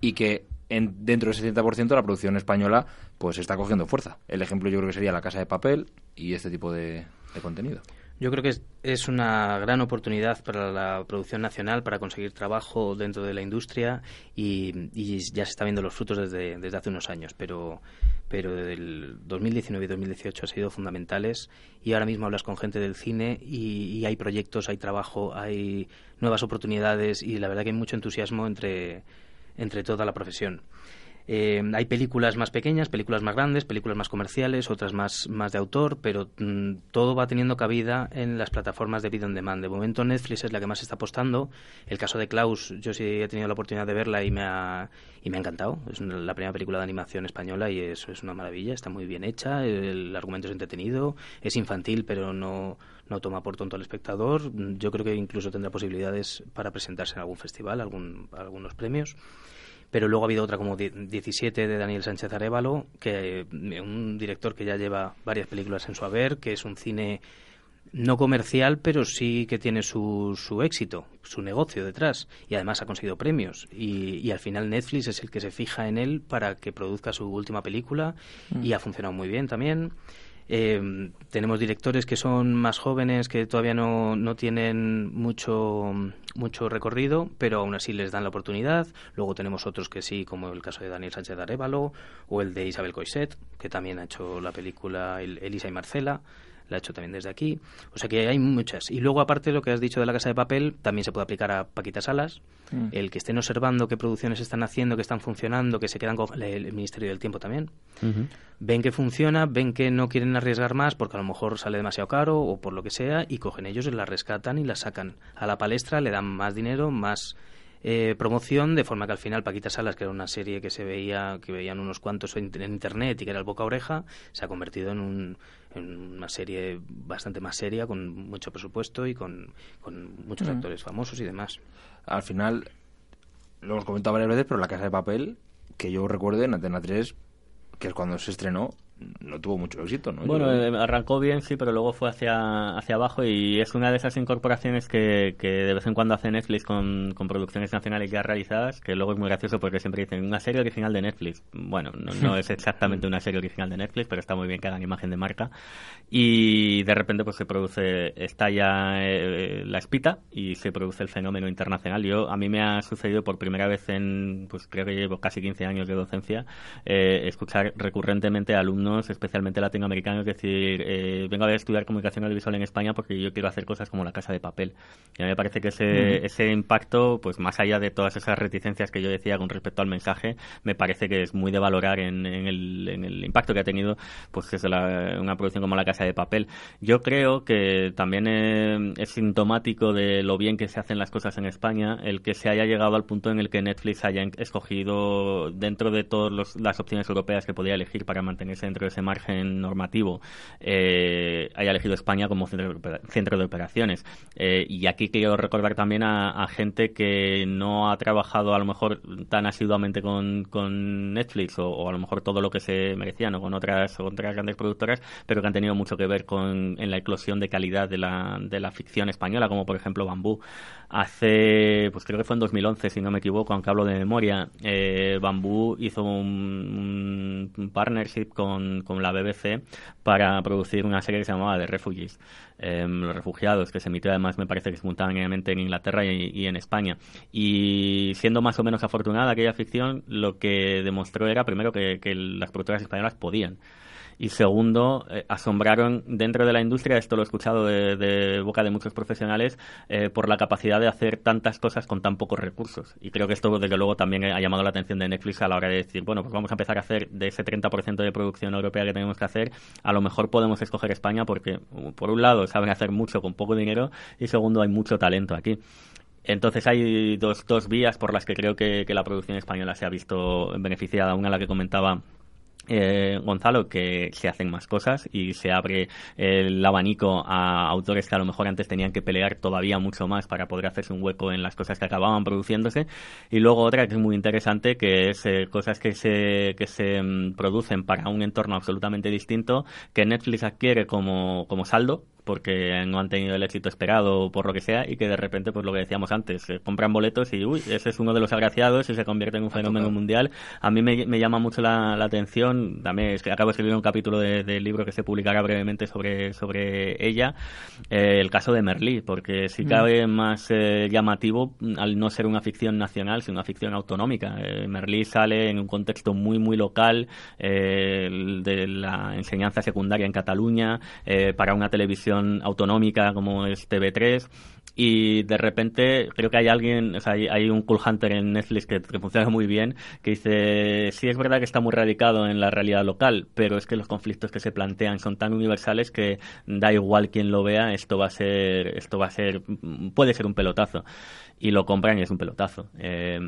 y que en, dentro de ese 70% la producción española pues está cogiendo fuerza. El ejemplo yo creo que sería La Casa de Papel y este tipo de, contenido. Yo creo que es, es, una gran oportunidad para la producción nacional, para conseguir trabajo dentro de la industria y, y ya se está viendo los frutos desde, desde hace unos años, pero, pero el 2019 y 2018 han sido fundamentales y ahora mismo hablas con gente del cine y, y hay proyectos, hay trabajo, hay nuevas oportunidades y la verdad que hay mucho entusiasmo entre, entre toda la profesión. Eh, hay películas más pequeñas, películas más grandes, películas más comerciales, otras más, más de autor, pero mm, todo va teniendo cabida en las plataformas de video on demand. De momento Netflix es la que más está apostando. El caso de Klaus, yo sí he tenido la oportunidad de verla y me ha, y me ha encantado. Es la primera película de animación española y eso es una maravilla. Está muy bien hecha, el argumento es entretenido, es infantil, pero no, no toma por tonto al espectador. Yo creo que incluso tendrá posibilidades para presentarse en algún festival, algún, algunos premios pero luego ha habido otra como 17 de Daniel Sánchez Arevalo, que eh, un director que ya lleva varias películas en su haber, que es un cine no comercial, pero sí que tiene su, su éxito, su negocio detrás, y además ha conseguido premios. Y, y, al final Netflix es el que se fija en él para que produzca su última película, y ha funcionado muy bien también. Eh, tenemos directores que son más jóvenes, que todavía no, no tienen mucho, mucho recorrido, pero aún así les dan la oportunidad. Luego tenemos otros que sí, como el caso de Daniel Sánchez de Arevalo o el de Isabel Coiset, que también ha hecho la película Elisa y Marcela la ha hecho también desde aquí. O sea que hay muchas. Y luego, aparte de lo que has dicho de la Casa de Papel, también se puede aplicar a Paquita Salas. Mm. El que estén observando qué producciones están haciendo, que están funcionando, que se quedan con el, Ministerio del Tiempo también. Ven que funciona, ven que no quieren arriesgar más porque a lo mejor sale demasiado caro o por lo que sea, y cogen ellos, la rescatan y la sacan a la palestra, le dan más dinero, más eh, promoción, de forma que al final Paquita Salas, que era una serie que se veía, que veían unos cuantos en, internet y que era el boca oreja, se ha convertido en, un, en una serie bastante más seria, con mucho presupuesto y con, con muchos mm. actores famosos y demás. Al final, lo hemos comentado varias veces, pero La Casa de Papel, que yo recuerdo en Antena 3, que es cuando se estrenó, no tuvo mucho éxito, ¿no? Bueno, eh, arrancó bien, sí, pero luego fue hacia, hacia abajo y es una de esas incorporaciones que, que de vez en cuando hace Netflix con, con, producciones nacionales ya realizadas, que luego es muy gracioso porque siempre dicen una serie original de Netflix. Bueno, no, es exactamente una serie original de Netflix, pero está muy bien que hagan imagen de marca. Y de repente pues se produce, estalla eh, la espita y se produce el fenómeno internacional. Yo, a mí me ha sucedido por primera vez en, pues creo que llevo casi 15 años de docencia, eh, escuchar recurrentemente a alumnos especialmente latinoamericanos, es decir, eh, vengo a estudiar comunicación audiovisual en España porque yo quiero hacer cosas como la casa de papel. Y a mí me parece que ese, ese impacto, pues más allá de todas esas reticencias que yo decía con respecto al mensaje, me parece que es muy de valorar en, el, en el, impacto que ha tenido pues es una producción como la casa de papel. Yo creo que también eh, es sintomático de lo bien que se hacen las cosas en España el que se haya llegado al punto en el que Netflix haya escogido dentro de todas las opciones europeas que podía elegir para mantenerse en dentro de ese margen normativo eh, haya elegido España como centro de, operaciones. Eh, y aquí quiero recordar también a, gente que no ha trabajado a lo mejor tan asiduamente con, con Netflix o, a lo mejor todo lo que se merecía o con otras, otras grandes productoras, pero que han tenido mucho que ver con en la eclosión de calidad de la, de la ficción española, como por ejemplo Bambú. Hace, pues creo que fue en 2011, si no me equivoco, aunque hablo de memoria, eh, Bambú hizo un partnership con con, la BBC para producir una serie que se llamaba The Refugees, em, Los Refugiados, que se emitió además, me parece que simultáneamente en Inglaterra y, en España. Y siendo más o menos afortunada aquella ficción, lo que demostró era primero que las productoras españolas podían y segundo, eh, asombraron dentro de la industria, esto lo he escuchado de, boca de muchos profesionales, eh, por la capacidad de hacer tantas cosas con tan pocos recursos. Y creo que esto, desde luego, también ha llamado la atención de Netflix a la hora de decir, bueno, pues vamos a empezar a hacer de ese 30% de producción europea que tenemos que hacer, a lo mejor podemos escoger España porque, por un lado, saben hacer mucho con poco dinero y segundo, hay mucho talento aquí. Entonces hay dos, dos vías por las que creo que, que la producción española se ha visto beneficiada. Una, la que comentaba eh, Gonzalo, que se hacen más cosas y se abre el abanico a autores que a lo mejor antes tenían que pelear todavía mucho más para poder hacerse un hueco en las cosas que acababan produciéndose. Y luego otra que es muy interesante, que es eh, cosas que se, que se mm, producen para un entorno absolutamente distinto, que Netflix adquiere como, como saldo porque no han tenido el éxito esperado o por lo que sea y que de repente, pues lo que decíamos antes, se compran boletos y, uy, ese es uno de los agraciados y se convierte en un fenómeno mundial. A mí me, llama mucho la, atención, también es que acabo de escribir un capítulo del libro que se publicará brevemente sobre, sobre ella, eh, el caso de Merlí, porque si mm. cabe más eh, llamativo al no ser una ficción nacional, sino una ficción autonómica. Eh, Merlí sale en un contexto muy, muy local de la enseñanza secundaria en Cataluña, para una televisión autonómica como es TV3 y de repente creo que hay alguien, o sea, hay, un Cool Hunter en Netflix que, funciona muy bien, que dice, sí es verdad que está muy radicado en la realidad local, pero es que los conflictos que se plantean son tan universales que da igual quien lo vea, esto va a ser, esto va a ser, puede ser un pelotazo y lo compran y es un pelotazo. Eh,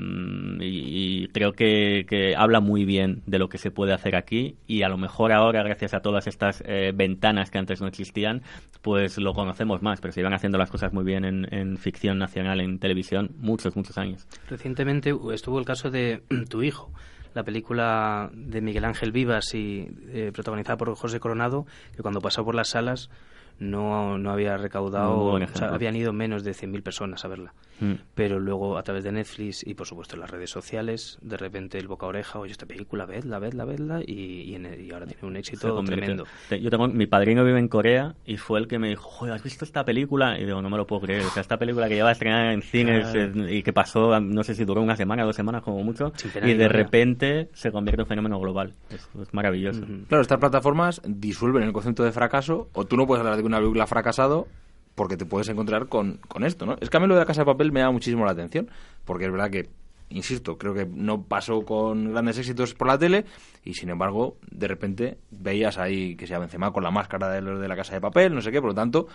y, creo que, habla muy bien de lo que se puede hacer aquí y a lo mejor ahora, gracias a todas estas eh, ventanas que antes no existían, pues lo conocemos más, pero se iban haciendo las cosas muy bien en, ficción nacional, en televisión, muchos, muchos años. Recientemente estuvo el caso de Tu hijo la película de Miguel Ángel Vivas y eh, protagonizada por José Coronado, que cuando pasó por las salas no, no había recaudado, o sea, habían ido menos de 100.000 personas a verla. Mm. Pero luego a través de Netflix y por supuesto en las redes sociales, de repente el boca a oreja, oye, esta película, vedla, vedla, vedla, y, y, ahora tiene un éxito tremendo. Yo tengo, mi padrino vive en Corea y fue el que me dijo, joder, ¿has visto esta película? Y digo, no me lo puedo creer. O sea, esta película que lleva estrenada en cines y que pasó, no sé si duró una semana, dos semanas como mucho, y de repente se convierte en un fenómeno global. Es, maravilloso. Claro, estas plataformas disuelven el concepto de fracaso, o tú no puedes hablar de una película fracasado porque te puedes encontrar con, con esto, ¿no? Es que a mí lo de la Casa de Papel me da muchísimo la atención, porque es verdad que, insisto, creo que no pasó con grandes éxitos por la tele y, sin embargo, de repente veías ahí que se Benzema con la máscara de de la Casa de Papel, no sé qué, por lo tanto,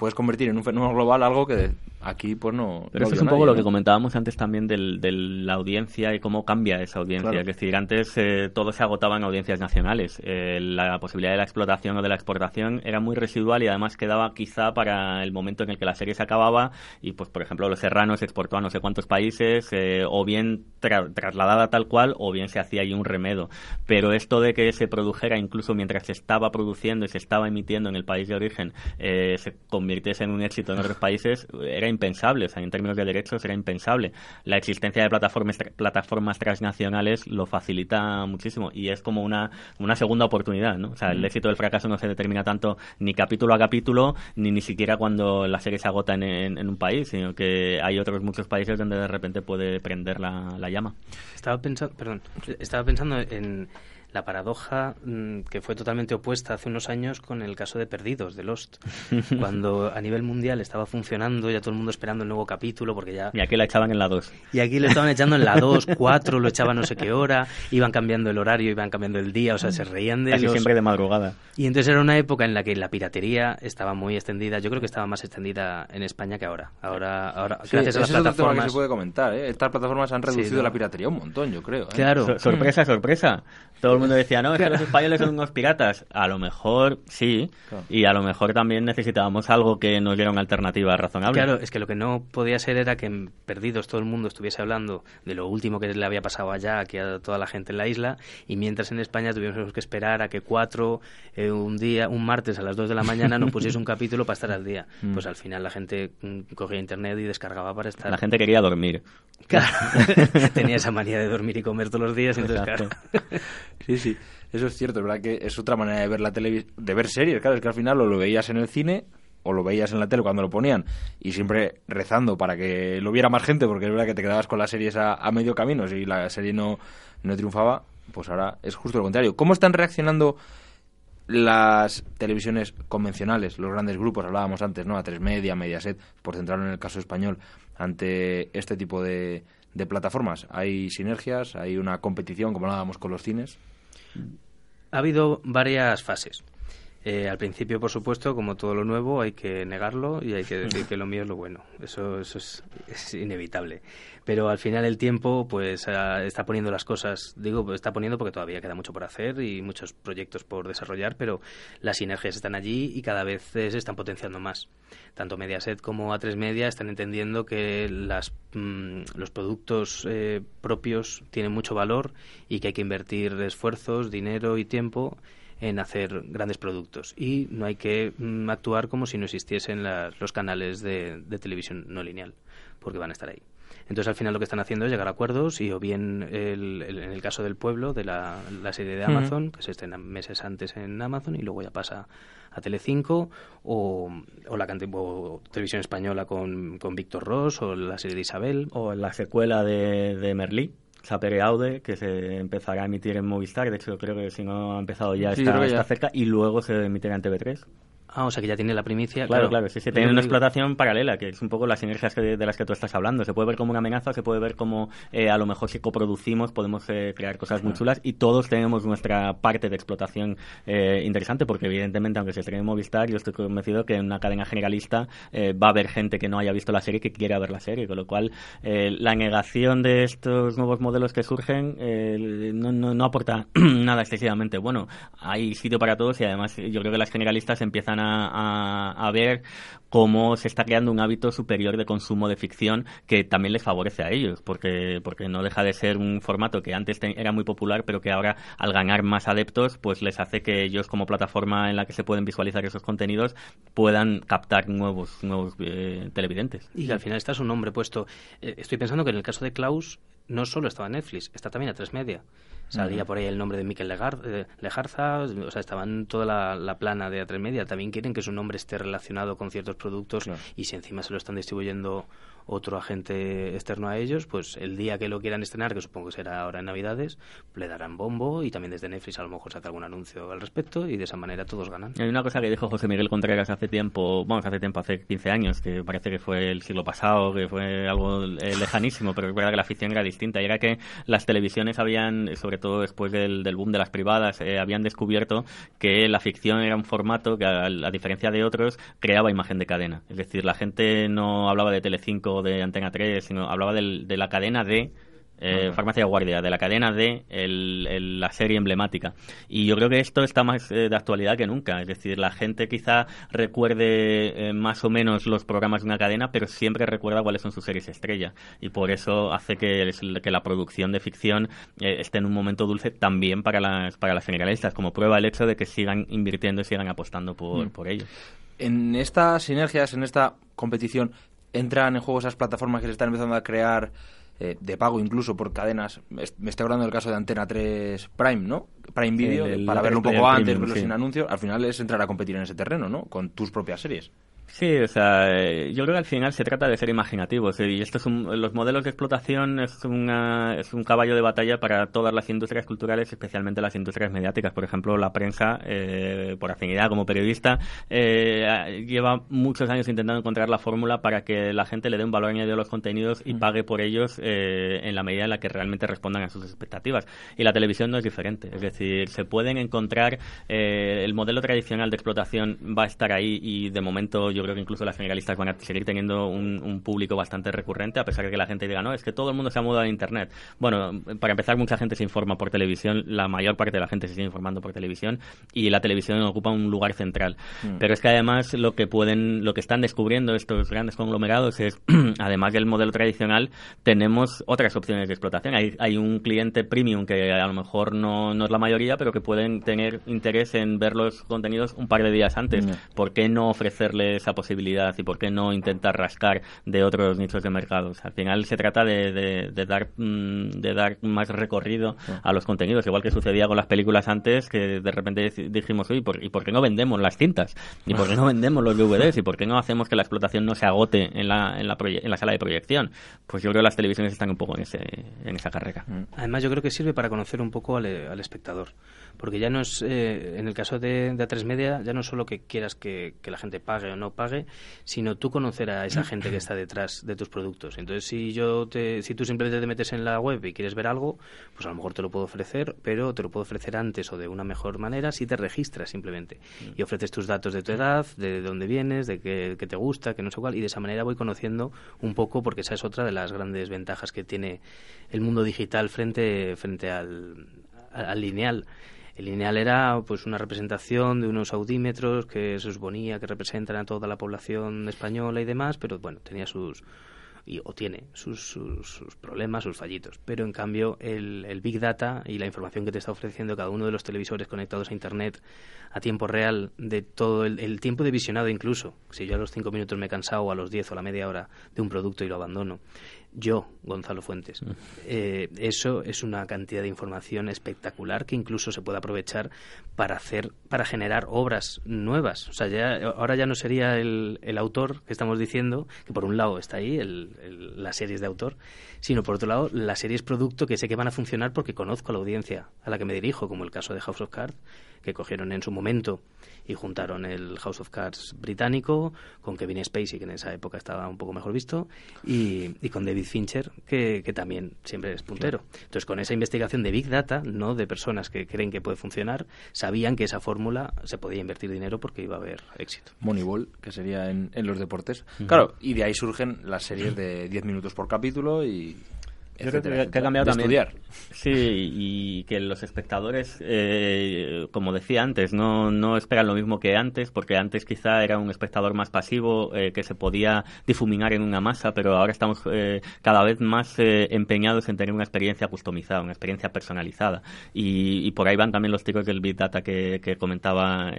puedes convertir en un fenómeno global algo que aquí pues no... Pero eso es un poco lo que comentábamos antes también de la audiencia y cómo cambia esa audiencia. Es decir, antes eh, todo se agotaba en audiencias nacionales. Eh, la posibilidad de la explotación o de la exportación era muy residual y además quedaba quizá para el momento en el que la serie se acababa y pues por ejemplo Los Serranos se exportó a no sé cuántos países eh, o bien trasladada tal cual o bien se hacía ahí un remedo. Pero esto de que se produjera incluso mientras se estaba produciendo y se estaba emitiendo en el país de origen se convirtió convirtiese en un éxito en otros países era impensable, o sea, en términos de derechos era impensable. La existencia de plataformas, plataformas transnacionales lo facilita muchísimo y es como una, una segunda oportunidad, ¿no? O sea, el mm. éxito del fracaso no se determina tanto ni capítulo a capítulo, ni ni siquiera cuando la serie se agota en, en, un país, sino que hay otros muchos países donde de repente puede prender la, la llama. Estaba pensando, perdón, estaba pensando en la paradoja mm, que fue totalmente opuesta hace unos años con el caso de Perdidos, de Lost, cuando a nivel mundial estaba funcionando, ya todo el mundo esperando el nuevo capítulo, porque ya... Y aquí la echaban en la 2. Y aquí le estaban echando en la 2, 4, lo echaban no sé qué hora, iban cambiando el horario, iban cambiando el día, o sea, se reían de Casi siempre de madrugada. Y entonces era una época en la que la piratería estaba muy extendida, yo creo que estaba más extendida en España que ahora. Ahora, ahora gracias a las plataformas... que se puede comentar, ¿eh? Estas plataformas han reducido la piratería un montón, yo creo. ¿eh? Claro. sorpresa, sorpresa. Todo el mundo decía, no, es que los españoles son unos piratas. A lo mejor sí, y a lo mejor también necesitábamos algo que nos diera una alternativa razonable. Claro, es que lo que no podía ser era que en Perdidos todo el mundo estuviese hablando de lo último que le había pasado allá, aquí a toda la gente en la isla, y mientras en España tuvimos que esperar a que cuatro, eh, un día, un martes a las dos de la mañana, nos pusiese un capítulo para estar al día. Mm. Pues al final la gente mm, cogía internet y descargaba para estar. La gente quería dormir. Claro, tenía esa manía de dormir y comer todos los días, entonces claro. Sí, sí, eso es cierto, es verdad que es otra manera de ver la televisión, de ver series, claro, es que al final o lo veías en el cine o lo veías en la tele cuando lo ponían y siempre rezando para que lo viera más gente, porque es verdad que te quedabas con las series a, medio camino, si la serie no, no triunfaba, pues ahora es justo lo contrario. ¿Cómo están reaccionando las televisiones convencionales, los grandes grupos, hablábamos antes, ¿no? A3 Media, Mediaset, por centrarlo en el caso español, ante este tipo de, de plataformas? ¿Hay sinergias? ¿Hay una competición como hablábamos con los cines? Ha habido varias fases. Eh, al principio, por supuesto, como todo lo nuevo, hay que negarlo y hay que decir que lo mío es lo bueno. Eso, eso es, es inevitable. Pero al final el tiempo, pues, ah, está poniendo las cosas. Digo, pues, está poniendo porque todavía queda mucho por hacer y muchos proyectos por desarrollar, pero las sinergias están allí y cada vez se están potenciando más. Tanto Mediaset como A3 Media están entendiendo que las, mm, los productos eh, propios tienen mucho valor y que hay que invertir esfuerzos, dinero y tiempo en hacer grandes productos y no hay que mm, actuar como si no existiesen los canales de, televisión no lineal, porque van a estar ahí. Entonces, al final lo que están haciendo es llegar a acuerdos y o bien en el caso del pueblo, de la, serie de Amazon, que se estrena meses antes en Amazon y luego ya pasa a Telecinco, o, o la o televisión española con, con Víctor Ross, o la serie de Isabel. O la secuela de, de Merlí. Sapere Aude, que se empezará a emitir en Movistar, de hecho creo que si no ha empezado ya, está, está cerca, y luego se emitirá en TV3. Ah, o sea que ya tiene la primicia. Claro, claro, sí, sí, tiene una explotación paralela, que es un poco las sinergias de las que tú estás hablando. Se puede ver como una amenaza, se puede ver como eh, a lo mejor si coproducimos podemos eh, crear cosas muy chulas y todos tenemos nuestra parte de explotación eh, interesante, porque evidentemente, aunque se estrene en Movistar, yo estoy convencido que en una cadena generalista va a haber gente que no haya visto la serie que quiera ver la serie, con lo cual la negación de estos nuevos modelos que surgen no, no, no aporta nada excesivamente bueno. Hay sitio para todos y además yo creo que las generalistas empiezan a, ver cómo se está creando un hábito superior de consumo de ficción que también les favorece a ellos, porque, porque no deja de ser un formato que antes era muy popular, pero que ahora al ganar más adeptos, pues les hace que ellos como plataforma en la que se pueden visualizar esos contenidos puedan captar nuevos, nuevos eh, televidentes. Y al final está su nombre puesto. Eh, estoy pensando que en el caso de Klaus no solo estaba Netflix, está también a tres media. Salía por ahí el nombre de Miquel Lejarza, o sea, estaban toda la, plana de A3 Media. También quieren que su nombre esté relacionado con ciertos productos y si encima se lo están distribuyendo otro agente externo a ellos, pues el día que lo quieran estrenar, que supongo que será ahora en Navidades, le darán bombo y también desde Netflix a lo mejor saca algún anuncio al respecto y de esa manera todos ganan. Hay una cosa que dijo José Miguel Contreras hace tiempo, vamos, hace tiempo, hace 15 años, que parece que fue el siglo pasado, que fue algo eh, lejanísimo, pero es verdad que la afición era distinta y era que las televisiones habían, sobre todo después del, boom de las privadas, eh, habían descubierto que la ficción era un formato que, a, a diferencia de otros, creaba imagen de cadena. Es decir, la gente no hablaba de Telecinco de Antena 3, sino hablaba de la cadena de eh, Farmacia Guardia, de la cadena de la serie emblemática. Y yo creo que esto está más eh, de actualidad que nunca. Es decir, la gente quizá recuerde eh, más o menos los programas de una cadena, pero siempre recuerda cuáles son sus series estrella. Y por eso hace que, que la producción de ficción esté en un momento dulce también para las, para las generalistas, como prueba el hecho de que sigan invirtiendo y sigan apostando por, mm. por ello. En estas sinergias, en esta competición, entran en juego esas plataformas que se están empezando a crear eh, de pago incluso por cadenas. Me estoy hablando del caso de Antena 3 Prime, ¿no? Prime Video, para verlo un poco antes, verlo sin anuncios. Al final es entrar a competir en ese terreno, ¿no? Con tus propias series. Sí, o sea, eh, yo creo que al final se trata de ser imaginativos eh, y estos los modelos de explotación es, una, es un caballo de batalla para todas las industrias culturales, especialmente las industrias mediáticas. Por ejemplo, la prensa, eh, por afinidad como periodista, lleva muchos años intentando encontrar la fórmula para que la gente le dé un valor añadido a los contenidos y mm. pague por ellos en la medida en la que realmente respondan a sus expectativas. Y la televisión no es diferente, es decir, se pueden encontrar el modelo tradicional de explotación va a estar ahí y de momento yo yo creo que incluso las generalistas van a seguir teniendo un, público bastante recurrente, a pesar de que la gente diga, no, es que todo el mundo se ha mudado a Internet. Bueno, para empezar, mucha gente se informa por televisión, la mayor parte de la gente se sigue informando por televisión y la televisión ocupa un lugar central. Mm. Pero es que además lo que pueden, lo que están descubriendo estos grandes conglomerados es, además del modelo tradicional, tenemos otras opciones de explotación. Hay, hay un cliente premium que a lo mejor no, no es la mayoría, pero que pueden tener interés en ver los contenidos un par de días antes. Mm. ¿Por qué no ofrecerles posibilidad y por qué no intentar rascar de otros nichos de mercados. Al final se trata de, dar mm, de dar más recorrido a los contenidos, igual que sucedía con las películas antes, que de repente dijimos, ¿y por, ¿y por qué no vendemos las cintas? ¿Y por qué no vendemos los DVDs? ¿Y por qué no hacemos que la explotación no se agote en la, en la, en la sala de proyección? Pues yo creo que las televisiones están un poco en, ese, en esa carrera. Además, yo creo que sirve para conocer un poco al, al espectador porque ya no es, eh, en el caso de, de A3 Media, ya no solo que quieras que, la gente pague o no pague, sino tú conocer a esa gente que está detrás de tus productos. Entonces, si yo te, si tú simplemente te metes en la web y quieres ver algo, pues a lo mejor te lo puedo ofrecer, pero te lo puedo ofrecer antes o de una mejor manera si te registras simplemente mm. y ofreces tus datos de tu edad, de dónde vienes, de qué, te gusta, que no sé cuál, y de esa manera voy conociendo un poco, porque esa es otra de las grandes ventajas que tiene el mundo digital frente, frente al, al lineal el lineal era pues una representación de unos audímetros que se suponía que representan a toda la población española y demás, pero bueno, tenía sus y, o tiene sus, sus, problemas, sus fallitos. Pero en cambio, el, el, Big Data y la información que te está ofreciendo cada uno de los televisores conectados a Internet a tiempo real, de todo el, el tiempo de visionado incluso, si yo a los cinco minutos me he cansado, o a los diez o a la media hora de un producto y lo abandono, yo, Gonzalo Fuentes. Mm. Eh, eso es una cantidad de información espectacular que incluso se puede aprovechar para hacer, para generar obras nuevas. O sea, ya, ahora ya no sería el, el autor que estamos diciendo, que por un lado está ahí, el, las series de autor, sino por otro lado, las series producto que sé que van a funcionar porque conozco a la audiencia a la que me dirijo, como el caso de House of Cards, que cogieron en su momento y juntaron el House of Cards británico con Kevin Spacey, que en esa época estaba un poco mejor visto, y, y con David Fincher, que, que, también siempre es puntero. Entonces, con esa investigación de Big Data, no de personas que creen que puede funcionar, sabían que esa fórmula se podía invertir dinero porque iba a haber éxito. Moneyball, que sería en, en los deportes. Claro, y de ahí surgen las series de 10 minutos por capítulo y yo creo que, ha cambiado también. Estudiar. Sí, y que los espectadores, eh, como decía antes, no, no esperan lo mismo que antes, porque antes quizá era un espectador más pasivo eh, que se podía difuminar en una masa, pero ahora estamos eh, cada vez más empeñados en tener una experiencia customizada, una experiencia personalizada. Y, por ahí van también los tiros del Big Data que, que comentaba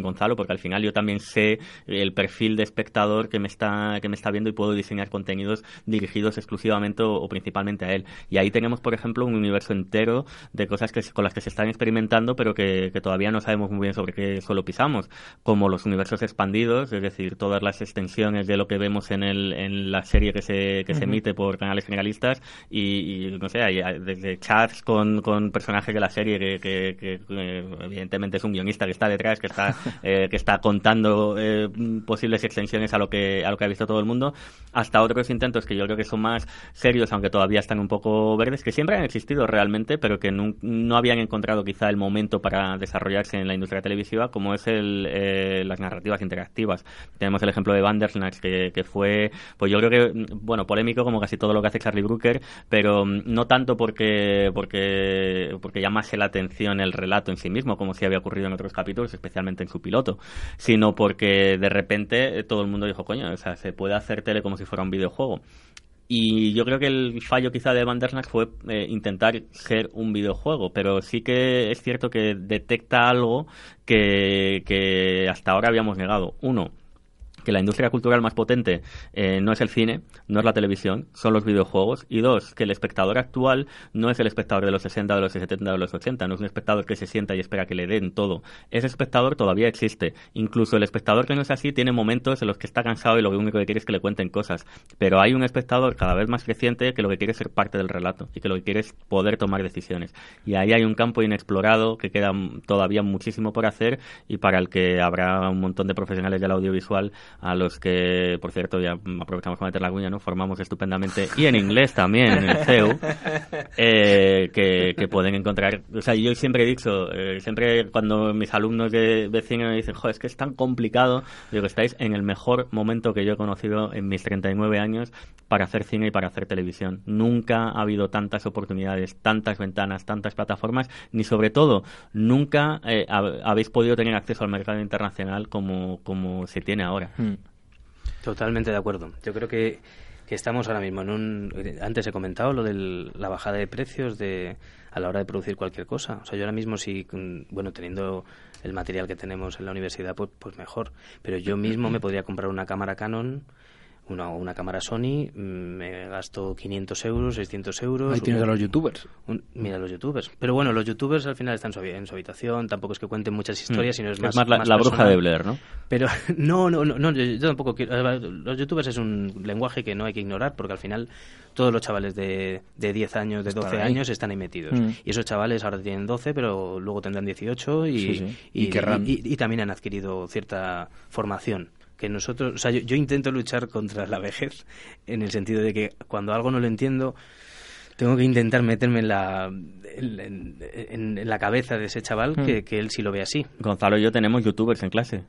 Gonzalo, porque al final yo también sé el perfil de espectador que me está, que me está viendo y puedo diseñar contenidos dirigidos exclusivamente o, o principalmente él. Y ahí tenemos, por ejemplo, un universo entero de cosas que, con las que se están experimentando, pero que, todavía no sabemos muy bien sobre qué suelo pisamos, como los universos expandidos, es decir, todas las extensiones de lo que vemos en, el, en la serie que se, que se emite por canales generalistas y, no sé, desde chats con, con personajes de la serie que, que, evidentemente es un guionista que está detrás, que está, eh, que está contando eh, posibles extensiones a lo que a lo que ha visto todo el mundo, hasta otros intentos que yo creo que son más serios, aunque todavía están un poco verdes, que siempre han existido realmente, pero que no, habían encontrado quizá el momento para desarrollarse en la industria televisiva, como es el, eh, las narrativas interactivas. Tenemos el ejemplo de Bandersnatch, que, que fue, pues yo creo que, bueno, polémico como casi todo lo que hace Charlie Brooker, pero no tanto porque, porque, porque llamase la atención el relato en sí mismo, como si había ocurrido en otros capítulos, especialmente en su piloto, sino porque de repente todo el mundo dijo, coño, o sea, se puede hacer tele como si fuera un videojuego. Y yo creo que el fallo quizá de Bandersnatch fue eh, intentar ser un videojuego, pero sí que es cierto que detecta algo que, que hasta ahora habíamos negado. Uno, que la industria cultural más potente eh, no es el cine, no es la televisión, son los videojuegos. Y dos, que el espectador actual no es el espectador de los 60, de los 70, de los 80, no es un espectador que se sienta y espera que le den todo. Ese espectador todavía existe. Incluso el espectador que no es así tiene momentos en los que está cansado y lo único que quiere es que le cuenten cosas. Pero hay un espectador cada vez más creciente que lo que quiere es ser parte del relato y que lo que quiere es poder tomar decisiones. Y ahí hay un campo inexplorado que queda todavía muchísimo por hacer y para el que habrá un montón de profesionales del audiovisual a los que, por cierto, ya aprovechamos para meter la cuña, ¿no? Formamos estupendamente, y en inglés también, en el CEU, eh, que, pueden encontrar. O sea, yo siempre he dicho, eh, siempre cuando mis alumnos de, cine me dicen, joder, es que es tan complicado, digo, estáis en el mejor momento que yo he conocido en mis 39 años para hacer cine y para hacer televisión. Nunca ha habido tantas oportunidades, tantas ventanas, tantas plataformas, ni sobre todo, nunca eh, habéis podido tener acceso al mercado internacional como, como se tiene ahora. Hmm. Totalmente de acuerdo. Yo creo que, que estamos ahora mismo en un... Antes he comentado lo de la bajada de precios de a la hora de producir cualquier cosa. O sea, yo ahora mismo sí, bueno, teniendo el material que tenemos en la universidad, pues, pues mejor. Pero yo mismo me podría comprar una cámara Canon una, una cámara Sony, mm, me gasto 500 euros, 600 euros. Ahí tienes a los youtubers. mira, los youtubers. Pero bueno, los youtubers al final están en su habitación, tampoco es que cuenten muchas historias, mm. sino es más. Es más la, bruja de Blair, ¿no? Pero no, no, no, yo, tampoco quiero. Los youtubers es un lenguaje que no hay que ignorar, porque al final todos los chavales de, de 10 años, de 12 años están ahí metidos. Mm. Y esos chavales ahora tienen 12, pero luego tendrán 18 y, y, y también han adquirido cierta formación que nosotros, o sea, yo, intento luchar contra la vejez en el sentido de que cuando algo no lo entiendo, tengo que intentar meterme en la, en, la cabeza de ese chaval que, hmm. que, él sí lo ve así. Gonzalo y yo tenemos youtubers en clase.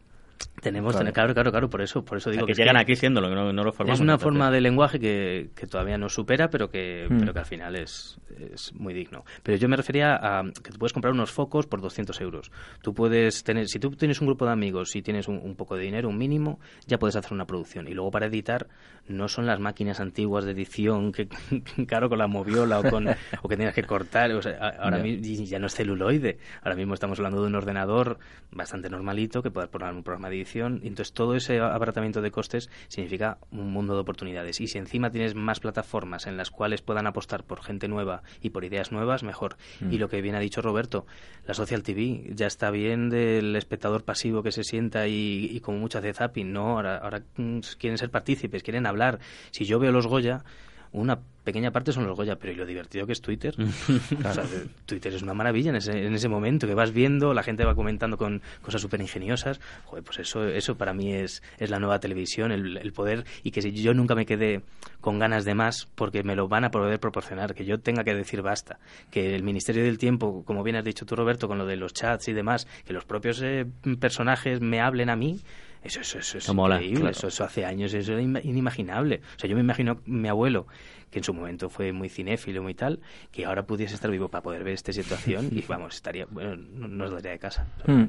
Tenemos, Claro. claro, claro, claro, claro, por eso, por eso digo que que, llegan es aquí siéndolo, que no, no lo formamos. es una forma de lenguaje que, que todavía nos supera, pero que, Mm. pero que al final es, es muy digno. Pero yo me refería a que tú puedes comprar unos focos por 200 euros. Tú puedes tener, si tú tienes un grupo de amigos y tienes un, un poco de dinero, un mínimo, ya puedes hacer una producción. Y luego para editar no son las máquinas antiguas de edición que, claro, con la moviola o, con, o que tengas que cortar. O sea, ahora Ya. mi- y ya no es celuloide. Ahora mismo estamos hablando de un ordenador bastante normalito que puedas poner un programa de edición. Entonces todo ese abaratamiento de costes significa un mundo de oportunidades. Y si encima tienes más plataformas en las cuales puedan apostar por gente nueva y por ideas nuevas, mejor. Mm. Y lo que bien ha dicho Roberto, la social TV ya está bien del espectador pasivo que se sienta y, y como mucho hace zapping. No, ahora, ahora mm, quieren ser partícipes, quieren hablar. Si yo veo los Goya, una pequeña parte son los Goya, pero ¿y lo divertido que es Twitter? O sea, de- Twitter es una maravilla en ese, en ese momento, que vas viendo, la gente va comentando con cosas súper ingeniosas. Joder, pues eso, eso para mí es, es la nueva televisión, el, el poder, y que si yo nunca me quedé con ganas de más, porque me lo van a poder proporcionar, que yo tenga que decir basta, que el Ministerio del Tiempo, como bien has dicho tú, Roberto, con lo de los chats y demás, que los propios eh, personajes me hablen a mí, eso, eso, eso es Eso mola, increíble, claro. eso, eso hace años, eso era in- inimaginable. O sea, yo me imagino mi abuelo, que en su momento fue muy cinéfilo, muy tal, que ahora pudiese estar vivo para poder ver esta situación y vamos, estaría, bueno, no, no os daría de casa. Mm.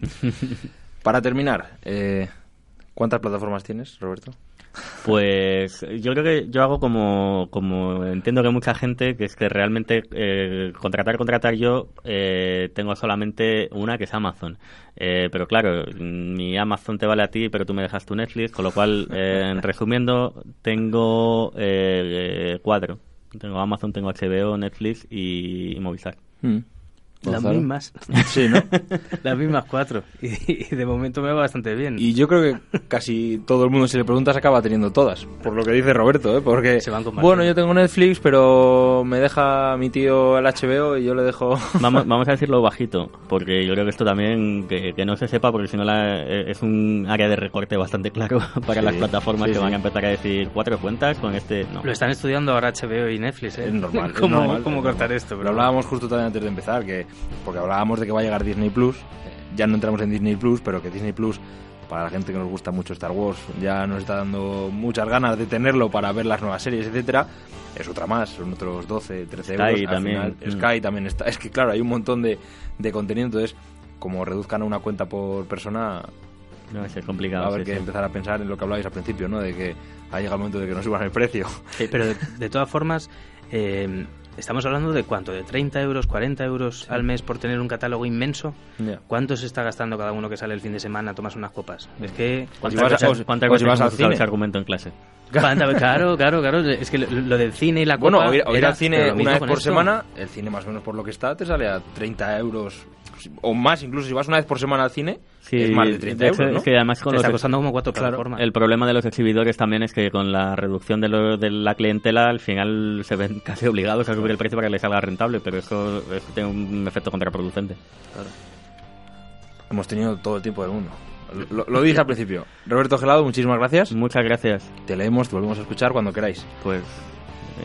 Para terminar, eh, ¿cuántas plataformas tienes, Roberto? Pues yo creo que yo hago como, como entiendo que mucha gente, que es que realmente eh, contratar, contratar yo, eh, tengo solamente una que es Amazon. Eh, pero claro, mi Amazon te vale a ti, pero tú me dejas tu Netflix, con lo cual, eh, resumiendo, tengo eh, eh, cuatro. Tengo Amazon, tengo HBO, Netflix y, y Movistar. Mm. Las Gonzalo. mismas. Sí, ¿no? Las mismas cuatro. Y, y de momento me va bastante bien. Y yo creo que casi todo el mundo, si le preguntas, acaba teniendo todas. Por lo que dice Roberto, ¿eh? Porque, Se van compartiendo. bueno, yo tengo Netflix, pero me deja mi tío el HBO y yo le dejo... Vamos, vamos a decirlo bajito, porque yo creo que esto también, que, que no se sepa, porque si no la- eh, es un área de recorte bastante claro para Sí, las plataformas sí, que sí. van a empezar a decir cuatro cuentas con este... No. Lo están estudiando ahora HBO y Netflix, ¿eh? Es normal. es ¿Cómo, normal, cómo es cortar normal. esto? Pero hablábamos justo también antes de empezar, que porque hablábamos de que va a llegar Disney Plus. eh, Ya no entramos en Disney Plus, pero que Disney Plus, para la gente que nos gusta mucho Star Wars, ya nos está dando muchas ganas de tenerlo para ver las nuevas series, etcétera. Es otra más, son otros 12, 13 Sky euros. Al también, final, mm. Sky también está. Es que claro, hay un montón de, de contenido, entonces como reduzcan a una cuenta por persona, No, es va complicado. a haber sí, que sí. empezar a pensar en lo que hablabais al principio, ¿no? De que ha llegado el momento de que nos suban el precio. Sí, pero de, de todas formas, eh, estamos hablando de cuánto, de 30 euros, 40 euros al mes por tener un catálogo inmenso. ¿Cuánto se está gastando cada uno que sale el fin de semana a tomarse unas copas? Es que... ¿Cuántas O si vas a- veces, o- cuántas veces vas al cine. ese argumento en clase? ¿Cuánta- Claro, claro, claro. Es que lo, lo del cine y la copa... Bueno, o ir, o ir era- al cine una vez por esto. semana, el cine más o menos por lo que está, te sale a 30 euros o más, incluso si vas una vez por semana al cine, Sí, es más de 30 de hecho, euros, ¿no? es que además con Te los está costando como cuatro Claro. plataformas. el problema de los exhibidores también es que con la reducción de, lo- de la clientela al final se ven casi obligados a subir el precio para que les salga rentable, pero eso, eso tiene un efecto contraproducente. Hemos tenido todo el tiempo del mundo. Lo, lo dije al principio. Roberto Gelado, muchísimas gracias. Muchas gracias, Te leemos, te volvemos a escuchar cuando queráis. pues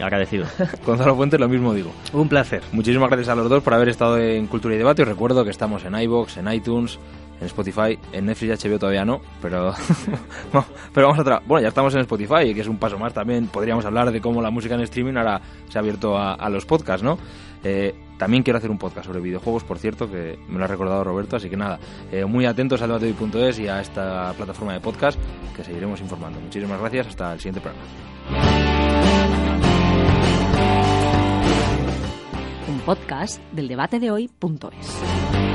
agradecido. Gonzalo Fuentes, lo mismo digo. Un placer. Muchísimas gracias a los dos por haber estado en Cultura y Debate. Os recuerdo que estamos en iBox, en iTunes, en Spotify, en Netflix y HBO todavía no, pero no, pero vamos a tra- bueno, ya estamos en Spotify, que es un paso más también. Podríamos hablar de cómo la música en streaming ahora se ha abierto a, a los podcasts, ¿no? Eh, también quiero hacer un podcast sobre videojuegos, por cierto, que me lo ha recordado Roberto, así que nada, eh, muy atentos al debate.es y a esta plataforma de podcast que seguiremos informando. Muchísimas gracias, hasta el siguiente programa. Podcast del debate de hoy.es.